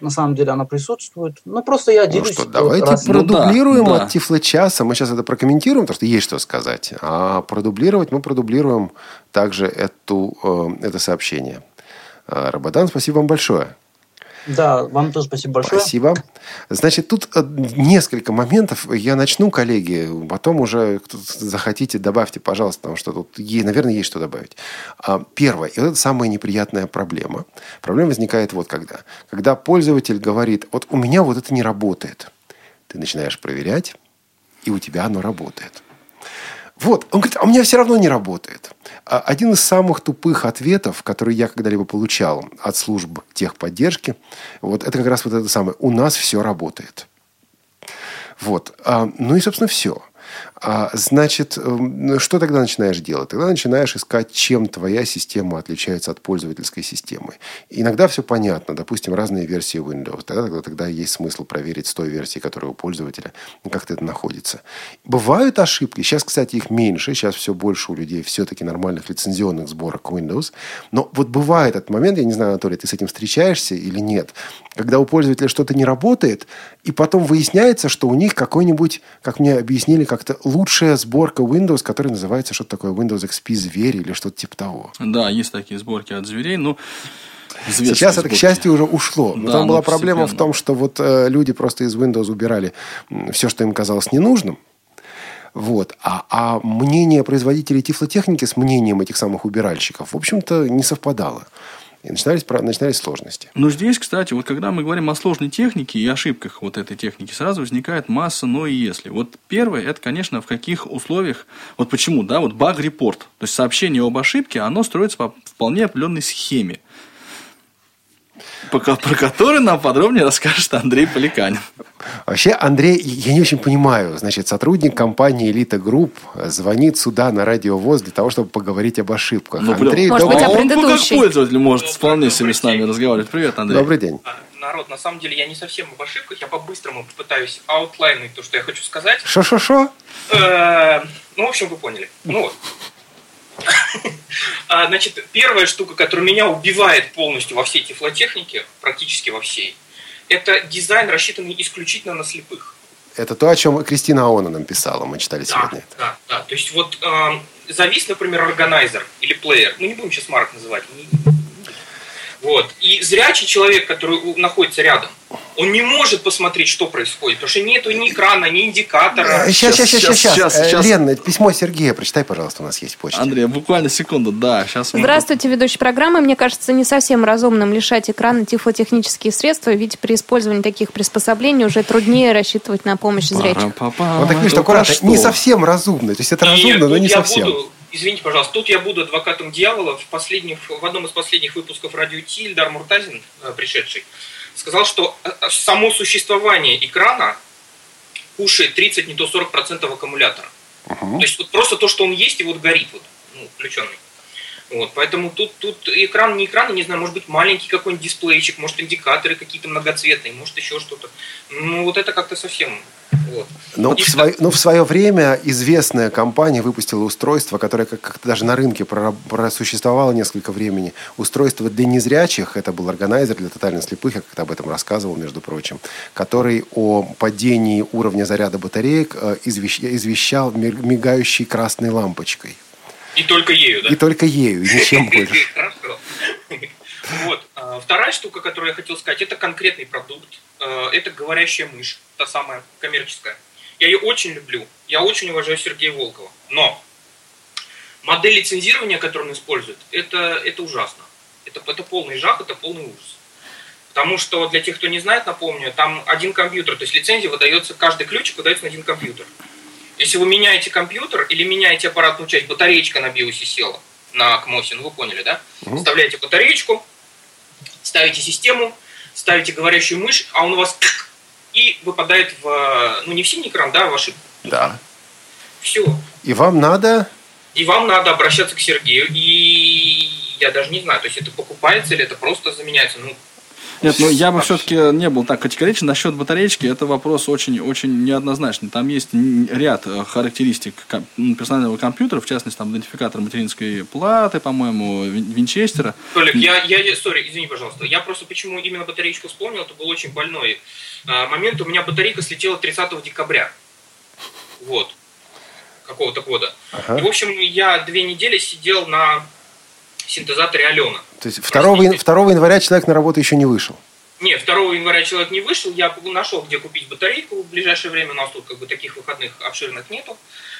на самом деле она присутствует. Ну, просто я Ну делюсь. что, вот давайте раз- Ну да, продублируем да. от Тифло-часа. Мы сейчас это прокомментируем, потому что есть что сказать. А продублировать мы продублируем также эту, э, это сообщение. Э, Рабадан, спасибо вам большое. Да, вам тоже спасибо большое. Спасибо. Значит, тут э, несколько моментов. Я начну, коллеги, потом уже захотите, добавьте, пожалуйста, потому что тут, е- наверное, есть что добавить. А, Первое, и это самая неприятная проблема. Проблема возникает вот когда. Когда пользователь говорит, вот у меня вот это не работает. Ты начинаешь проверять, и у тебя оно работает. Вот, он говорит, а у меня все равно не работает. А Один из самых тупых ответов, который я когда-либо получал от служб техподдержки, вот это как раз вот это самое. У нас все работает. Вот. А, ну и, собственно, все. А, значит, эм, что тогда начинаешь делать? Тогда начинаешь искать, чем твоя система отличается от пользовательской системы. Иногда все понятно. Допустим, разные версии Windows. Тогда, тогда, тогда есть смысл проверить с той версии, которая у пользователя, как это находится. Бывают ошибки. Сейчас, кстати, их меньше. Сейчас все больше у людей все-таки нормальных лицензионных сборок Windows. Но вот бывает этот момент, я не знаю, Анатолий, ты с этим встречаешься или нет, когда у пользователя что-то не работает, и потом выясняется, что у них какой-нибудь, как мне объяснили, как-то лучшая сборка Windows, которая называется что-то такое Windows XP Зверь или что-то типа того. Да, есть такие сборки от зверей, ну, известные Сейчас это, к сборки. счастью, уже ушло. Но Да, там но была проблема в том, что вот э, люди просто из Windows убирали все, что им казалось ненужным. Вот. А, а мнение производителей тифлотехники с мнением этих самых убиральщиков, в общем-то, не совпадало. И начинались, начинались сложности. Но здесь, кстати, вот когда мы говорим о сложной технике и ошибках вот этой техники, сразу возникает масса «но» и «если». Вот первое, это, конечно, в каких условиях, вот почему, да, вот баг-репорт, то есть сообщение об ошибке, оно строится по вполне определенной схеме, про которую нам подробнее расскажет Андрей Поликанин. Вообще, Андрей, я не очень понимаю. Значит, сотрудник компании «Элита Групп» звонит сюда на радио ВОЗ для того, чтобы поговорить об ошибках. Ну, Андрей, Может добрый, быть, о а он как пользователь может вполне себе с нами разговаривать. Привет, Андрей. добрый день. А, Народ, на самом деле я не совсем об ошибках, я по-быстрому попытаюсь аутлайнить то, что я хочу сказать. Шо-шо-шо? Э, Ну, в общем, вы поняли. Ну вот. А, Значит, первая штука, которая меня убивает полностью во всей тифлотехнике, практически во всей, это дизайн, рассчитанный исключительно на слепых. Это то, о чем Кристина Аона нам писала. Мы читали Да, сегодня. да, да. То есть вот эм, завис, например, органайзер или плеер. Мы не будем сейчас марок называть. будем. Вот. И зрячий человек, который находится рядом, он не может посмотреть, что происходит, потому что нету ни экрана, ни индикатора. Сейчас, сейчас, Щас, сейчас, щас, сейчас. щас, щас. Лен, письмо Сергея. Прочитай, пожалуйста, у нас есть почта. Андрей, буквально секунду, да, сейчас мы... Здравствуйте, ведущий программы. Мне кажется, не совсем разумным лишать экрана тифлотехнические средства, ведь при использовании таких приспособлений уже труднее рассчитывать на помощь зрячих. Он так пишет Ну, аккуратно. Не совсем разумно. То есть это разумно, но тут не совсем. буду- извините, пожалуйста, тут я буду адвокатом дьявола. В, последних, в одном из последних выпусков радио Ти Ильдар Муртазин, э, пришедший, сказал, что э, э, само существование экрана кушает 30, не то 40% аккумулятора. То есть вот просто то, что он есть, и вот горит, вот, ну, включенный. Вот, поэтому тут, тут экран, не экран, я не знаю, может быть маленький какой-нибудь дисплейчик, может индикаторы какие-то многоцветные, может еще что-то. Ну вот это как-то совсем. Вот. Но И в, свое, но в свое время известная компания выпустила устройство, которое как- как-то даже на рынке просуществовало несколько времени. Устройство для незрячих, это был органайзер для тотально слепых, я как-то об этом рассказывал, между прочим, который о падении уровня заряда батареек э, извещ- извещал ми- мигающей красной лампочкой. И только ею, да? И только ею, и ничем больше. Хорошо. Вот. А, Вторая штука, которую я хотел сказать, это конкретный продукт. Э, Это говорящая мышь, та самая коммерческая. Я ее очень люблю. Я очень уважаю Сергея Волкова. Но модель лицензирования, которую он использует, это, это ужасно. Это, это полный жах, это полный ужас. Потому что для тех, кто не знает, напомню, там один компьютер, то есть лицензия выдается, каждый ключик выдается на один компьютер. Если вы меняете компьютер или меняете аппаратную часть, батареечка на биосе села на КМОСе, ну вы поняли, да? Вставляете батареечку, ставите систему, ставите говорящую мышь, а он у вас и выпадает в, ну не в синий экран, да, а в ошибку. Да. Все. И вам надо... И вам надо обращаться к Сергею, и я даже не знаю, то есть это покупается или это просто заменяется. Ну, Нет, ну я бы все-таки не был так категоричен. Насчет батареечки это вопрос очень, очень неоднозначный. Там есть ряд э, характеристик персонального компьютера, в частности, там идентификатор материнской платы, по-моему, вин- винчестера. Толик, я, я, сори, извини, пожалуйста. Я просто почему именно батареечку вспомнил, это был очень больной а, момент. У меня батарейка слетела 30 декабря. Вот. Какого-то года. И, в общем, я две недели сидел на синтезаторе Алена. То есть 2, 2 января человек на работу еще не вышел. Не, 2 января человек не вышел, я нашел, где купить батарейку в ближайшее время, у нас тут как бы таких выходных обширных нету.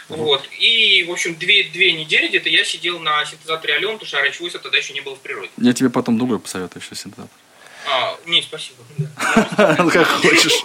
Вот. И, в общем, две, две недели где-то я сидел на синтезаторе Ален, потому что RHVoice тогда еще не было в природе. Я тебе потом другой посоветую еще синтезатор. А, не, спасибо. Ну, как хочешь.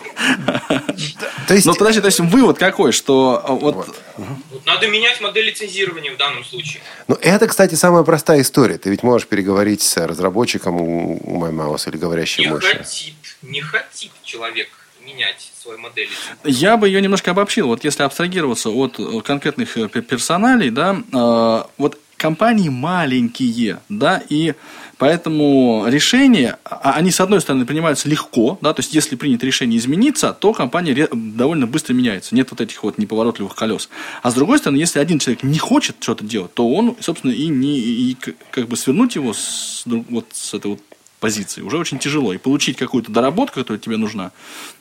То есть... Ну, подожди, то есть вывод какой, что а, вот... Вот надо менять модель лицензирования в данном случае. Ну, это, кстати, самая простая история. Ты ведь можешь переговорить с разработчиком у MyMouse или говорящей Не мыши. хотит, не хотит человек менять свою модель. Я бы ее немножко обобщил. Вот если абстрагироваться от э, конкретных э, пе- персоналей, да, э, вот компании маленькие, да, и поэтому решения, а- они, с одной стороны, принимаются легко, да, то есть, если принято решение измениться, то компания довольно быстро меняется, нет вот этих вот неповоротливых колес. А с другой стороны, если один человек не хочет что-то делать, то он, собственно, и не, и как бы свернуть его с, вот с этой вот позиции уже очень тяжело. И получить какую-то доработку, которая тебе нужна,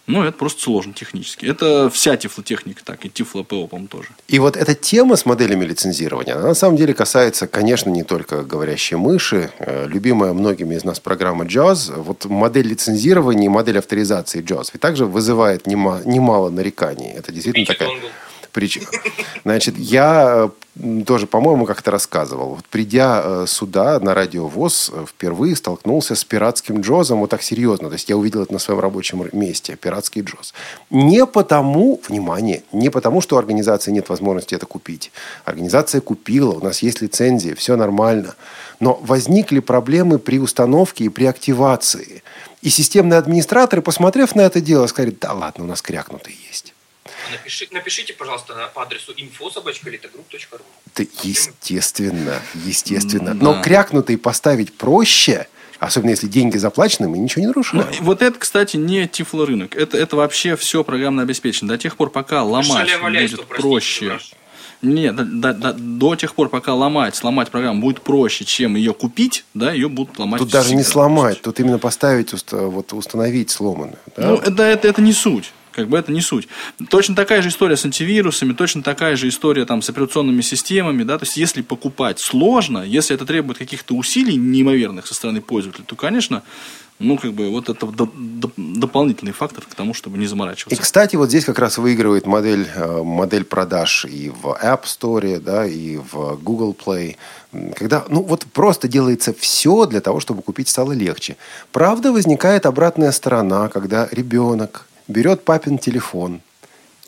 ну, это просто сложно технически. Это вся тифлотехника так, и тифло ПО, по-моему, тоже. И вот эта тема с моделями лицензирования, она на самом деле касается, конечно, не только говорящей мыши. Э, Любимая многими из нас программа JAWS. Вот модель лицензирования и модель авторизации JAWS ведь также вызывает нема- немало нареканий. Это действительно Купите такая донгл. Прич... Значит, я тоже, по-моему, как-то рассказывал. Вот придя э, сюда, на радиовоз, э, впервые столкнулся с пиратским джозом вот так серьезно. То есть я увидел это на своем рабочем месте, пиратский джоз. Не потому, внимание, не потому, что у организации нет возможности это купить. Организация купила, у нас есть лицензия, все нормально. Но возникли проблемы при установке и при активации. И системные администраторы, посмотрев на это дело, сказали, да ладно, у нас крякнутые есть. Напиши, напишите, пожалуйста, по адресу info.littogroup.ru Да, естественно, естественно. Но крякнутый поставить проще, особенно если деньги заплачены, мы ничего не нарушаем. Ну, вот это, кстати, не тифлорынок. Это, это вообще все программное обеспечение. До тех пор, пока ломать будет простите, проще. Нет, до, до- до- до тех пор, пока ломать, сломать программу будет проще, чем ее купить, да, ее будут ломать Тут даже не сломать, тут именно поставить, вот, установить сломанную. да? Ну, это, это, это не суть. Как бы это не суть. Точно такая же история с антивирусами, точно такая же история там, с операционными системами. Да? То есть, если покупать сложно, если это требует каких-то усилий неимоверных со стороны пользователя, то, конечно, ну, как бы, вот это до- до- дополнительный фактор к тому, чтобы не И, заморачиваться. кстати, вот здесь как раз выигрывает модель, э, модель продаж и в App Store, да, и в Google Play. Когда, ну, вот просто делается все для того, чтобы купить стало легче. Правда, возникает обратная сторона, когда ребенок берет папин телефон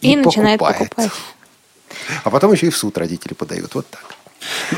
и, И начинает покупает. покупать. А потом еще и в суд родители подают. Вот так.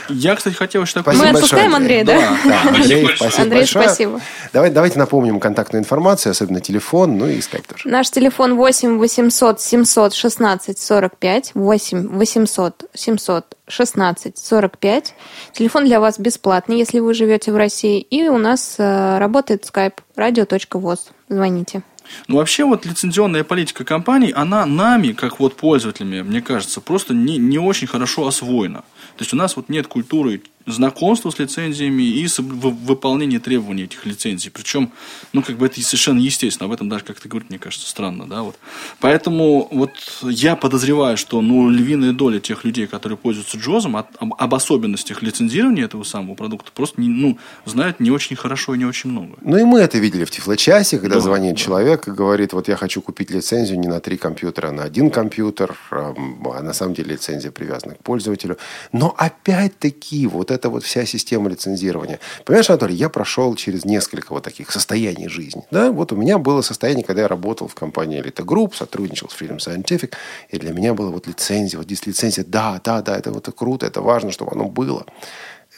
Я, кстати, хотел такой... Спасибо Мы отпускаем большое, Андрея, да? Да, Андрей, большое. спасибо Андрей, большое. спасибо. Давай, давайте напомним контактную информацию, особенно телефон, ну и скайп тоже. Наш телефон 8 800 716 45, 8 800 716 45. Телефон для вас бесплатный, если вы живете в России. И у нас э, работает скайп radio.voz. Звоните. Ну, вообще, вот лицензионная политика компаний, она нами, как вот пользователями, мне кажется, просто не, не очень хорошо освоена. То есть у нас вот нет культуры знакомства с лицензиями и с вы- выполнения требований этих лицензий. Причем, ну, как бы это совершенно естественно. Об этом даже как-то говорить, мне кажется, странно, да, вот. Поэтому вот я подозреваю, что, ну, львиная доля тех людей, которые пользуются Джозом, от- об, об особенностях лицензирования этого самого продукта просто, не, ну, знают не очень хорошо и не очень много. Ну и мы это видели в Тифлочасе, когда Да, звонит да. человек и говорит, вот я хочу купить лицензию не на три компьютера, а на один компьютер, ам, а на самом деле лицензия привязана к пользователю. Но опять-таки вот эта вот вся система лицензирования. Понимаешь, Анатолий, я прошел через несколько вот таких состояний жизни. Да? Вот у меня было состояние, когда я работал в компании Elite Group, сотрудничал с Freedom Scientific, и для меня была вот лицензия, вот здесь лицензия, да, да, да, это вот круто, это важно, чтобы оно было.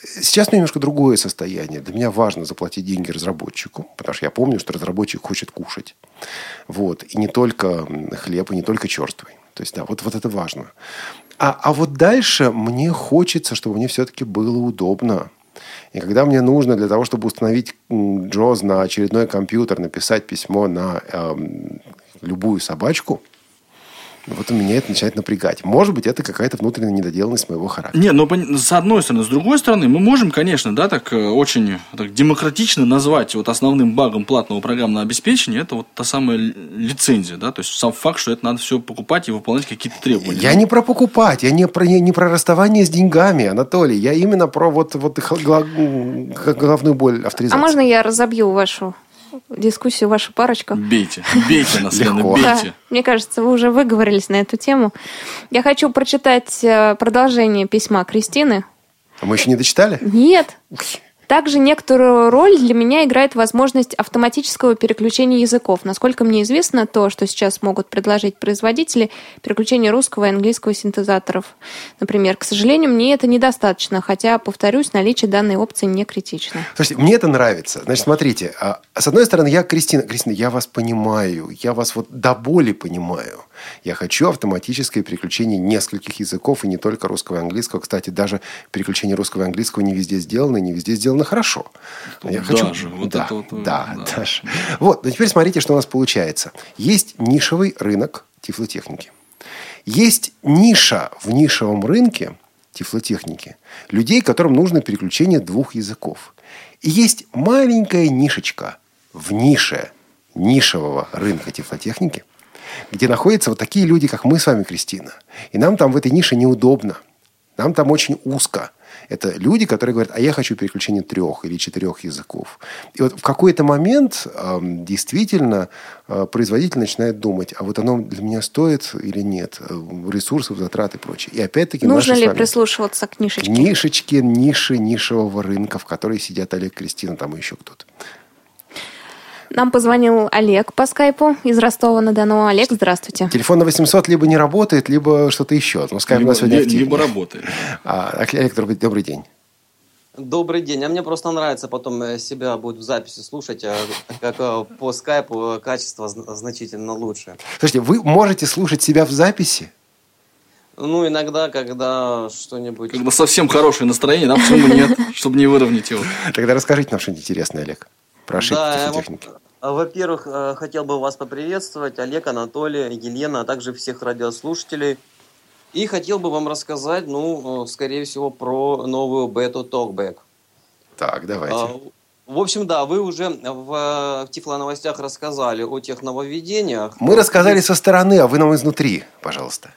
Сейчас у меня немножко другое состояние. Для меня важно заплатить деньги разработчику, потому что я помню, что разработчик хочет кушать. Вот. И не только хлеб, и не только черствый. То есть, да, вот, вот это важно. А, а вот дальше мне хочется, чтобы мне все-таки было удобно. И когда мне нужно для того, чтобы установить Джоз на очередной компьютер, написать письмо на эм, любую собачку, вот у меня это начинает напрягать. Может быть, это какая-то внутренняя недоделанность моего характера. Не, ну пон- с одной стороны, с другой стороны, мы можем, конечно, да, так э, очень так, демократично назвать вот основным багом платного программного обеспечения это вот та самая ли- лицензия, да, то есть сам факт, что это надо все покупать и выполнять какие-то требования. Я не про покупать, я не про, не, не про расставание с деньгами, Анатолий. Я именно про вот, вот х- гла- м, г- головную боль А авторизации. можно я разобью вашу дискуссию, вашу парочку? Бейте, бейте нас, Лена, Легко. Да, бейте. мне кажется, вы уже выговорились на эту тему. Я хочу прочитать э, продолжение письма Кристины. А мы еще не дочитали? Нет. Также некоторую роль для меня играет возможность автоматического переключения языков. Насколько мне известно, то, что сейчас могут предложить производители, переключение русского и английского синтезаторов. Например, к сожалению, мне это недостаточно, хотя, повторюсь, наличие данной опции не критично. Слушайте, мне это нравится. Значит, смотрите, а, с одной стороны, я, Кристина, Кристина, я вас понимаю, я вас вот до боли понимаю. Я хочу автоматическое переключение нескольких языков, и не только русского и английского. Кстати, даже переключение русского и английского не везде сделано, и не везде сделано хорошо. Вот я даже, вот да, это вот, э, да, да. даже. Вот, но теперь смотрите, что у нас получается. Есть нишевый рынок тифлотехники. Есть ниша в нишевом рынке тифлотехники людей, которым нужно переключение двух языков. И есть маленькая нишечка в нише нишевого рынка тифлотехники, где находятся вот такие люди, как мы с вами, Кристина. И нам там в этой нише неудобно. Нам там очень узко. Это люди, которые говорят, а я хочу переключение трех или четырех языков. И вот в какой-то момент э, действительно э, производитель начинает думать, а вот оно для меня стоит или нет, э, ресурсов, затрат и прочее. И опять-таки Нужно ли прислушиваться к нишечке? Нишечке, ниши, нишевого рынка, в которой сидят Олег Кристина, там и еще кто-то. Нам позвонил Олег по скайпу из Ростова-на-Дону. Олег, здравствуйте. Телефон на 800 либо не работает, либо что-то еще. Но скайп либо, у нас сегодня активнее. Либо работает. А, Олег, добрый день. Добрый день. А мне просто нравится потом э, себя будет в записи слушать, а как э, по скайпу качество значительно лучше. Слушайте, вы можете слушать себя в записи? Ну, иногда, когда что-нибудь... Когда совсем хорошее настроение, да, почему нет, чтобы не выровнять его. Тогда расскажите нам что-нибудь интересное, Олег, про ошибки да, техники. Во-первых, э, хотел бы вас поприветствовать, Олег, Анатолий, Елена, а также всех радиослушателей. И хотел бы вам рассказать, ну, скорее всего, про новую бету Talkback. Так, давайте. А, в общем, да, вы уже в, в Тифло новостях рассказали о тех нововведениях. Мы рассказали со стороны, а вы нам изнутри, пожалуйста.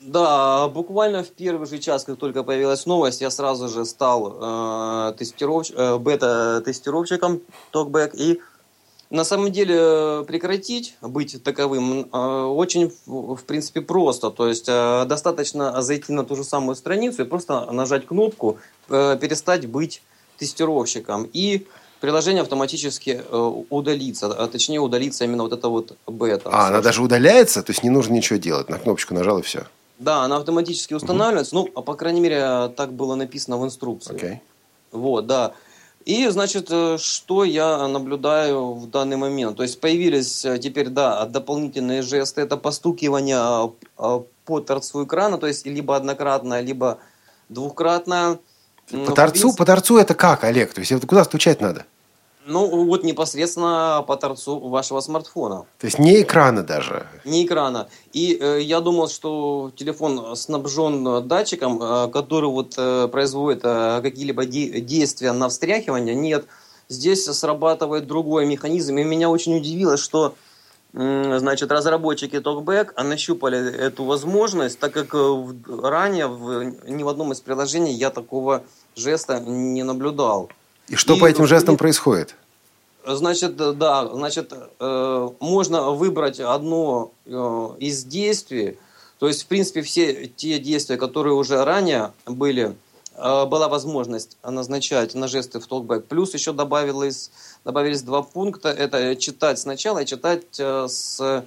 Да, буквально в первый же час, как только появилась новость, я сразу же стал э, тестировщ... э, бета-тестировщиком Talkback и на самом деле прекратить быть таковым э, очень, в принципе, просто. То есть э, достаточно зайти на ту же самую страницу и просто нажать кнопку э, «Перестать быть тестировщиком». И приложение автоматически удалится, а точнее удалится именно вот это вот бета. А, она даже удаляется? То есть не нужно ничего делать? На кнопочку нажал и все? Да, она автоматически устанавливается. Угу. Ну, по крайней мере, так было написано в инструкции. Okay. Вот, да. И, значит, э, что я наблюдаю в данный момент? То есть появились э, теперь, да, дополнительные жесты. Это постукивание э, по торцу экрана, то есть либо однократное, либо двухкратное. По торцу, по торцу это как, Олег? То есть куда стучать надо? Ну, вот непосредственно по торцу вашего смартфона. То есть не экрана даже? Не экрана. И э, я думал, что телефон снабжен датчиком, э, который вот э, производит э, какие-либо де- действия на встряхивание. Нет, здесь срабатывает другой механизм. И меня очень удивило, что э, значит, разработчики TalkBack нащупали эту возможность, так как э, ранее в, ни в одном из приложений я такого жеста не наблюдал. И что и, по этим жестам и, происходит? Значит, да, значит, э, можно выбрать одно э, из действий. То есть, в принципе, все те действия, которые уже ранее были, э, была возможность назначать на жесты в толкбэк. Плюс еще добавилось, добавились два пункта. Это читать сначала и читать э, с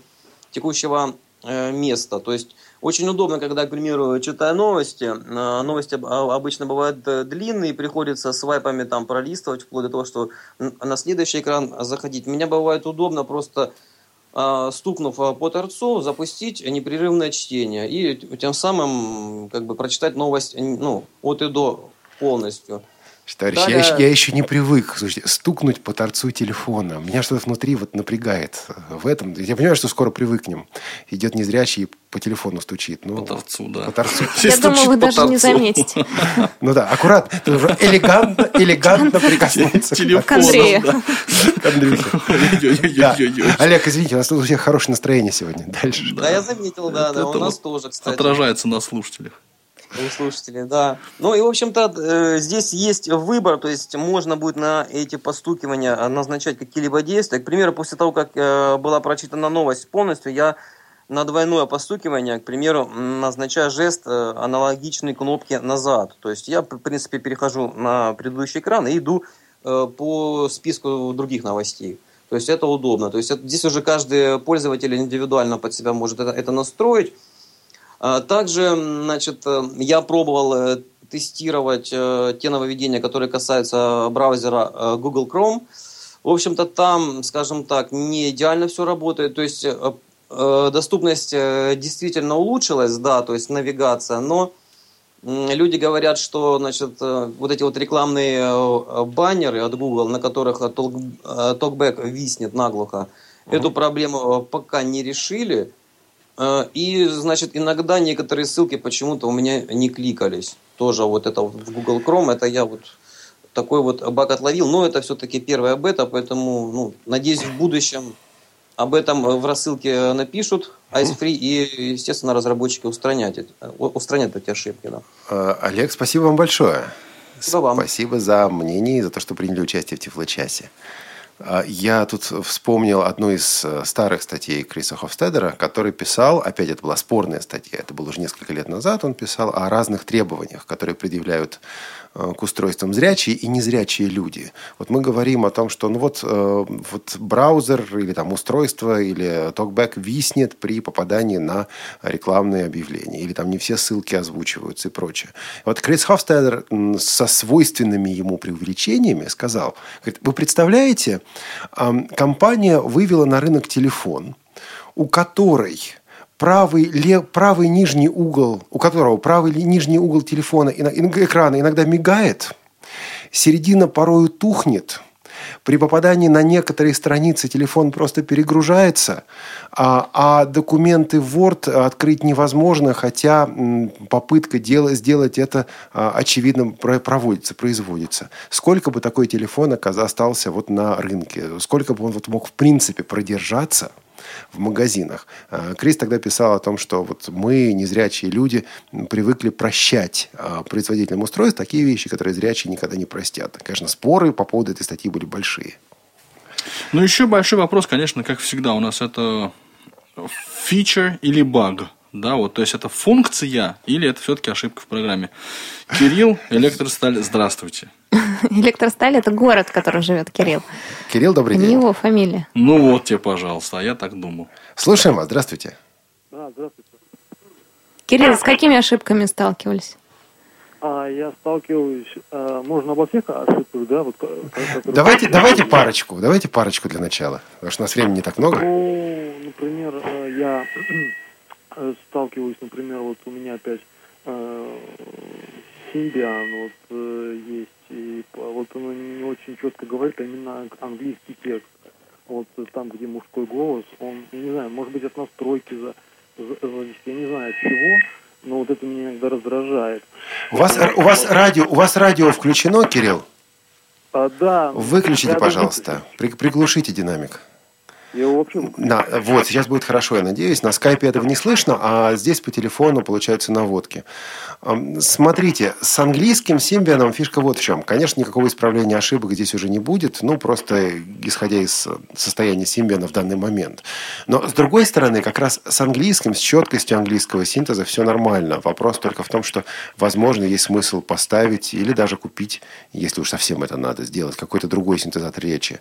текущего э, места. То есть, очень удобно, когда, к примеру, читая новости, а, новости обычно бывают э, длинные, приходится свайпами там пролистывать, вплоть до того, что на следующий экран заходить. Меня бывает удобно просто а, стукнув а, по торцу, запустить непрерывное чтение и тем самым как бы прочитать новость ну, от и до полностью. Товарищ, да, я, да. Еще, я еще не привык слушайте, стукнуть по торцу телефона. Меня что-то внутри вот напрягает в этом. Я понимаю, что скоро привыкнем. Идет незрячий и по телефону стучит. Ну, по торцу, да. По торцу. Я думаю, вы даже не заметите. Ну да, аккуратно. Элегантно, элегантно прикоснуться к Андрею. К Андрюхе. Олег, извините, у нас тут у всех хорошее настроение сегодня. Дальше. Да, я заметил, да, да, у нас тоже, кстати. Отражается на слушателях у да. Ну и, в общем-то, э, здесь есть выбор, то есть можно будет на эти постукивания назначать какие-либо действия. К примеру, после того, как э, была прочитана новость полностью, я на двойное постукивание, к примеру, назначаю жест э, аналогичной кнопке назад. То есть я, в принципе, перехожу на предыдущий экран и иду по списку других новостей. То есть это удобно. То есть это, здесь уже каждый пользователь индивидуально под себя может это, это настроить. А также, значит, э, я пробовал э, тестировать э, те нововведения, которые касаются браузера Google Chrome. В общем-то, там, скажем так, не идеально все работает. То есть доступность действительно улучшилась, да, то есть навигация, но люди говорят, что, значит, вот эти вот рекламные баннеры от Google, на которых TalkBack виснет наглухо, uh-huh. эту проблему пока не решили. Э, и, значит, иногда некоторые ссылки почему-то у меня не кликались. Тоже вот это вот в Google Chrome, это я вот такой вот баг отловил. Но это все-таки первая бета, поэтому, ну, надеюсь, в будущем об этом в рассылке напишут Ice Free и, естественно, разработчики устранят, устранят эти ошибки. Да. Э, Олег, спасибо вам большое. Спасибо вам. Спасибо за мнение и за то, что приняли участие в Тифло-часе. А, Я тут вспомнил одну из э, старых статей Криса Хофстедера, который писал, опять это была спорная статья, это было уже несколько лет назад, он писал о разных требованиях, которые предъявляют к устройствам зрячие и незрячие люди. Вот мы говорим о том, что ну вот, э, вот браузер или там устройство или токбэк виснет при попадании на рекламные объявления, или там не все ссылки озвучиваются и прочее. Вот Крис Хофстедер со свойственными ему преувеличениями сказал, говорит, вы представляете, компания вывела на рынок телефон, у которой правый, ле- правый нижний угол, у которого правый нижний угол телефона, экрана иногда мигает, середина порою тухнет, при попадании на некоторые страницы телефон просто перегружается, а, а документы в Word открыть невозможно, хотя попытка дела, сделать это, а, очевидно, про- проводится, производится. Сколько бы такой телефон остался вот на рынке? Сколько бы он вот мог в принципе продержаться – в магазинах. А, Крис тогда писал о том, что вот мы, незрячие люди, привыкли прощать а, производителям устройств такие вещи, которые зрячие никогда не простят. Конечно, споры по поводу этой статьи были большие. Ну, еще большой вопрос, конечно, как всегда, у нас это фича или баг. Да, вот, то есть это функция или это все-таки ошибка в программе. Кирилл, Электросталь, здравствуйте. Электросталь – это город, в котором живет Кирилл. Кирилл, добрый Не день. его фамилия. Ну вот тебе, пожалуйста, а я так думал. Слушаем вас. Здравствуйте. Да, здравствуйте. Кирилл, с какими ошибками сталкивались? А я сталкиваюсь, э, можно обо всех ошибках, да, вот, ко- ко- которые- Давайте, давайте парочку. Давайте парочку для начала. Потому что у нас времени не так много. Ну, например, э, я сталкиваюсь, например, вот у меня опять э, Symbian вот э, есть, и вот он не очень четко говорит, а именно английский текст. Вот э, там, где мужской голос, он, не знаю, может быть, от настройки за, за- зависит, я не знаю от чего, но вот это меня иногда раздражает. У вас, у вас, радио, у вас радио включено, Кирилл? А, да. Выключите, пожалуйста. При- приглушите динамик. Его вообще выключил. Да, вот, сейчас будет хорошо, я надеюсь. На скайпе этого не слышно, а здесь по телефону получаются наводки. Смотрите, с английским симбианом фишка вот в чем. Конечно, никакого исправления ошибок здесь уже не будет, ну, просто исходя из состояния симбиана в данный момент. Но, с другой стороны, как раз с английским, с четкостью английского синтеза все нормально. Вопрос только в том, что, возможно, есть смысл поставить или даже купить, если уж совсем это надо сделать, какой-то другой синтезатор речи.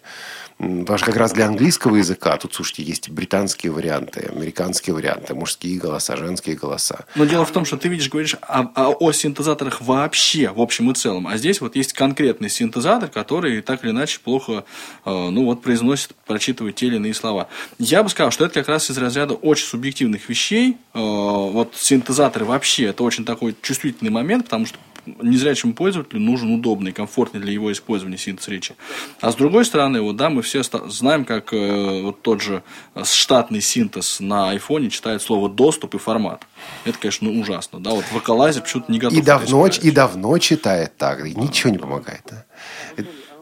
Потому что как раз для английского языка, тут, слушайте, есть британские варианты, американские варианты, мужские голоса, женские голоса. Но дело в том, что ты видишь, говоришь о, о- о синтезаторах вообще, в общем и целом. А здесь вот есть конкретный синтезатор, который так или иначе плохо, э, ну вот, произносит, прочитывает те или иные слова. Я бы сказал, что это как раз из разряда очень субъективных вещей. Э, вот синтезаторы вообще, это очень такой чувствительный момент, потому что незрячему пользователю нужен удобный, комфортный для его использования синтез речи. А с другой стороны, вот, да, мы все знаем, как э, вот тот же э, штатный синтез на айфоне читает слово доступ и формат. Это, конечно, ужасно. Да, вот в Эколайзе почему-то не готов. И давно, и давно читает так, и ничего не помогает. да.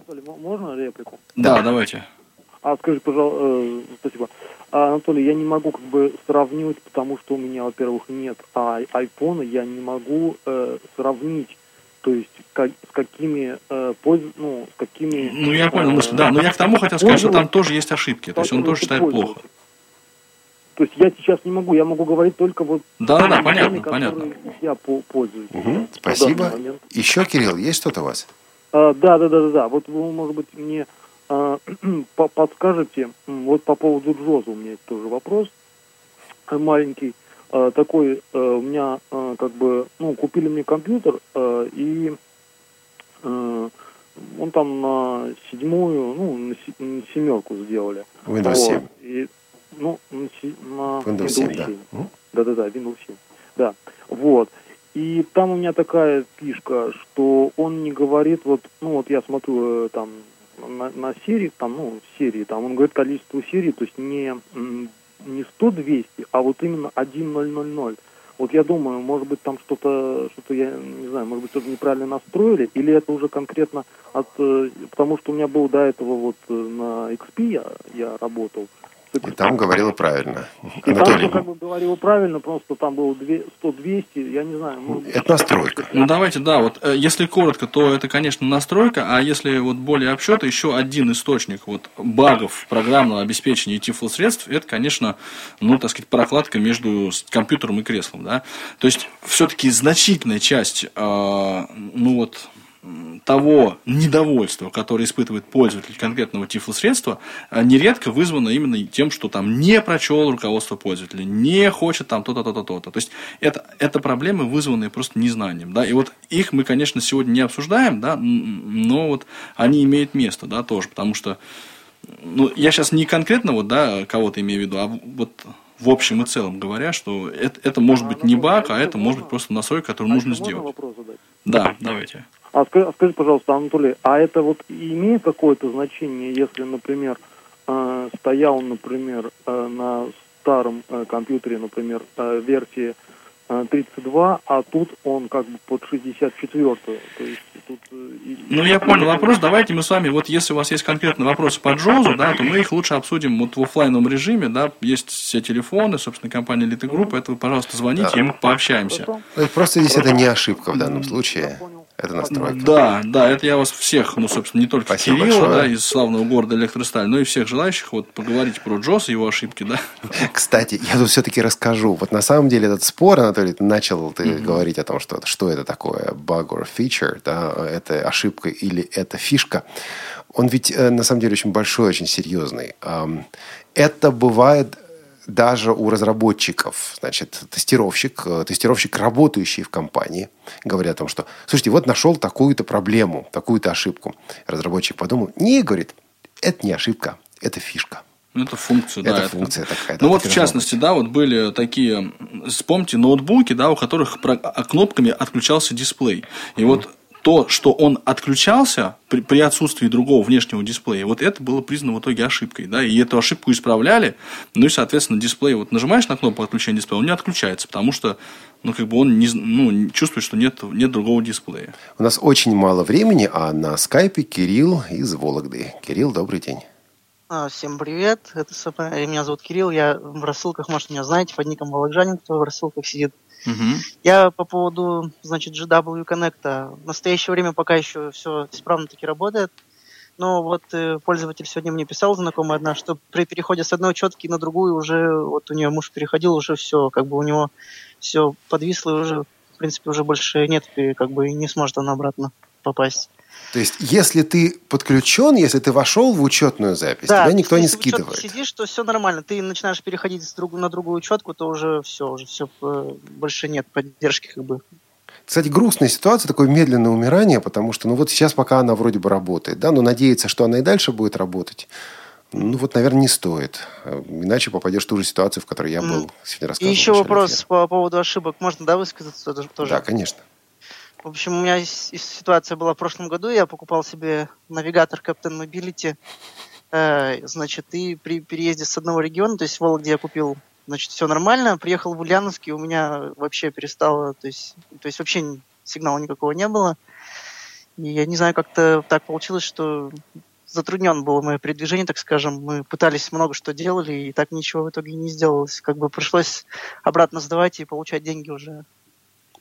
Анатолий, можно реплику? Да, давайте. А скажи, пожалуйста, спасибо. А, Анатолий, я не могу как бы сравнивать, потому что у меня, во-первых, нет ай- айфона, я не могу э, сравнить, то есть как- с какими э, польз- ну, с какими. Ну, я понял э, мысль. Да, но я к тому хотел сказать, что там тоже есть ошибки. То есть он тоже читает плохо. То есть я сейчас не могу, я могу говорить только вот теми понятно, вещами, понятно. которыми Я по- пользуюсь. Да, в Спасибо. Еще, Кирилл, есть что-то у вас? А, да, да, да, да, да. Вот вы, может быть, мне а, по- подскажете, вот по поводу Джоза у меня есть тоже вопрос э, маленький. А, такой, э, у меня э, как бы, ну, купили мне компьютер, э, и он там на седьмую, ну, на на семерку сделали. Windows Вот. 7. И, ну, на, се- на Windows 7, да. Мгм. Да-да-да, Windows 7. Да, вот. И там у меня такая фишка, что он не говорит, вот, ну вот я смотрю э, там на, на серии, там, ну, серии, там он говорит количество серий, то есть не, не 100-200, а вот именно 1000. Вот я думаю, может быть, там что-то, что-то я не знаю, может быть, что-то неправильно настроили, или это уже конкретно от, э, потому что у меня был до этого вот э, на XP я, я работал, И там говорила правильно. И там Анатолий, все как бы говорила правильно, просто там было 100-200, я не знаю. может это настройка. Ну давайте, да, вот э, если коротко, то это, конечно, настройка, а если вот более то еще один источник вот багов программного обеспечения тифло средств, это, конечно, ну, так сказать, прокладка между компьютером и креслом, да. То есть, все-таки значительная часть, э, ну вот, того недовольства, которое испытывает пользователь конкретного тифлосредства, э, нередко вызвано именно тем, что там не прочел руководство пользователя, не хочет там то-то, то-то, то-то. То есть это, это проблемы, вызванные просто незнанием. Да? И вот их мы, конечно, сегодня не обсуждаем, да, но вот они имеют место, да, тоже, потому что ну, я сейчас не конкретно вот, да, кого-то имею в виду, а вот в общем и целом говоря, что это, это может быть не баг, а это может быть просто настройка, которую нужно можно сделать. Да, давайте. А скажи, скажи, пожалуйста, Анатолий, а это вот имеет какое-то значение, если, например, э, стоял, например, э, на старом э, компьютере, например, э, версии э, 32, а тут он как бы под 64-ю, то есть тут... э, и- Ну, я понял вопрос. Давайте мы с вами, вот если у вас есть конкретные вопросы по Джозу, да, то мы их лучше обсудим вот в оффлайновом режиме, да, есть все телефоны, собственно, компания Group, это вы, пожалуйста, звоните, и мы пообщаемся. Ну, Просто здесь это не ошибка в данном случае. Это настройка. Да, да, это я вас всех, ну, собственно, не только Спасибо Кирилла, большое. да, из славного города Электросталь, но и всех желающих вот поговорить про Джоз и его ошибки, да. Кстати, я тут все-таки расскажу. Вот на самом деле этот спор, Анатолий, ты начал ты говорить о том, что, что это такое bug or feature, да, это ошибка или это фишка. Он ведь э, на самом деле очень большой, очень серьезный. Это бывает даже у разработчиков, значит, тестировщик, э, тестировщик, работающий в компании, говорит о том, что, слушайте, вот нашел такую-то проблему, такую-то ошибку. Разработчик подумал, не, говорит, это не ошибка, это фишка. Ну, Это функция, да. Это функция такая, да, Ну вот, в частности, да, вот были такие, вспомните, ноутбуки, да, у которых а, кнопками отключался дисплей. И вот то, что он отключался при, при отсутствии другого внешнего дисплея, вот это было признано в итоге ошибкой, да, и эту ошибку исправляли, ну и, соответственно, дисплей, вот нажимаешь на кнопку отключения дисплея, он не отключается, потому что, ну, как бы он не, ну, чувствует, что нет, нет другого дисплея. У нас очень мало времени, а на скайпе Кирилл из Вологды. Кирилл, добрый день. А, Всем привет, это самое, меня зовут Кирилл, я в рассылках, может, меня знаете, под ником Волокжанин, кто в рассылках сидит. Я по поводу, значит, GW Connect. В настоящее время пока еще все исправно таки работает. Но вот э, пользователь сегодня мне писал, знакомая одна, что при переходе с одной учетки на другую уже, вот у нее муж переходил, уже все, как бы у него все подвисло, уже, в принципе, уже больше нет, и как бы не сможет она обратно попасть. То есть, если ты подключен, если ты вошел в учетную запись, тебя никто не скидывает. сидишь, то все нормально. Ты начинаешь переходить на другую учетку, то уже все, уже все больше нет поддержки, как бы. Кстати, грустная ситуация, такое медленное умирание, потому что, ну вот сейчас пока она вроде бы работает, да, но надеяться, что она и дальше будет работать, ну вот, наверное, не стоит. Э, Иначе попадешь в ту же ситуацию, в которой я был сегодня И еще вопрос эфира. по поводу ошибок. Можно, да, высказаться тоже? Да, конечно. В общем, у меня ситуация была в прошлом году. Я покупал себе навигатор Captain Mobility. Э, значит, и при переезде с одного региона, то есть в Вологде я купил, значит, все нормально. Приехал в Ульяновск, и у меня вообще перестало, то есть, то есть вообще сигнала никакого не было. И я не знаю, как-то так получилось, что затруднен было мое передвижение, так скажем. Мы пытались много что делали, и так ничего в итоге не сделалось. Как бы пришлось обратно сдавать и получать деньги уже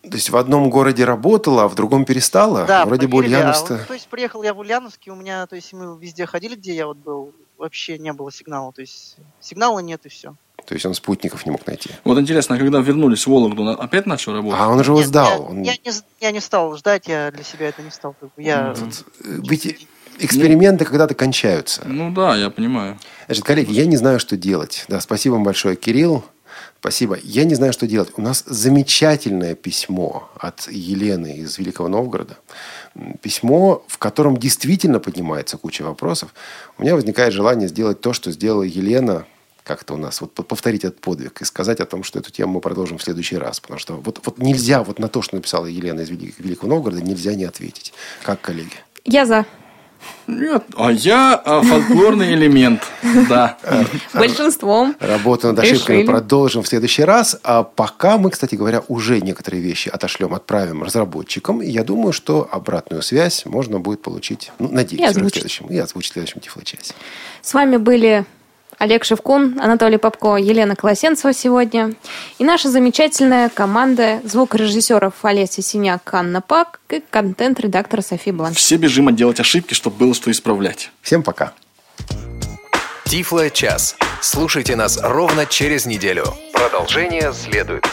То есть в одном городе работала, а в другом перестала? Да, Вроде бы а Ульяновск вот, то есть приехал я в Ульяновск, и у меня, то есть мы везде ходили, где я вот был, вообще не было сигнала. То есть сигнала нет и все. То есть он спутников не мог найти. Вот интересно, а когда вернулись в Вологду, он опять начал работать? А он же его сдал. Я, Он- я не, я не стал ждать, я для себя это не стал. Я, Ведь эксперименты когда-то кончаются. Ну да, я понимаю. Значит, коллеги, я не знаю, что делать. Да, спасибо вам большое, Кирилл. Спасибо. Я не знаю, что делать. У нас замечательное письмо от Елены из Великого Новгорода. Письмо, в котором действительно поднимается куча вопросов. У меня возникает желание сделать то, что сделала Елена как-то у нас, вот по- повторить этот подвиг и сказать о том, что эту тему мы продолжим в следующий раз. Потому что вот, вот нельзя, вот на то, что написала Елена из Вели- Великого Новгорода, нельзя не ответить. Как, коллеги? Я за. Нет, а я а, фольклорный элемент, да. Большинством. Работу над ошибками Решили. продолжим в следующий раз. А пока мы, кстати говоря, уже некоторые вещи отошлем, отправим разработчикам. И я думаю, что обратную связь можно будет получить, ну, надеюсь, уже в следующем, и озвучить в следующем тифлочасе. С вами были Олег Шевкун, Анатолий Попко, Елена Колосенцева сегодня. И наша замечательная команда звукорежиссеров Олеся Синяк, Анна Пак и контент-редактор София Бланш. Все бежим делать ошибки, чтобы было что исправлять. Всем пока. Тифло час. Слушайте нас ровно через неделю. Продолжение следует.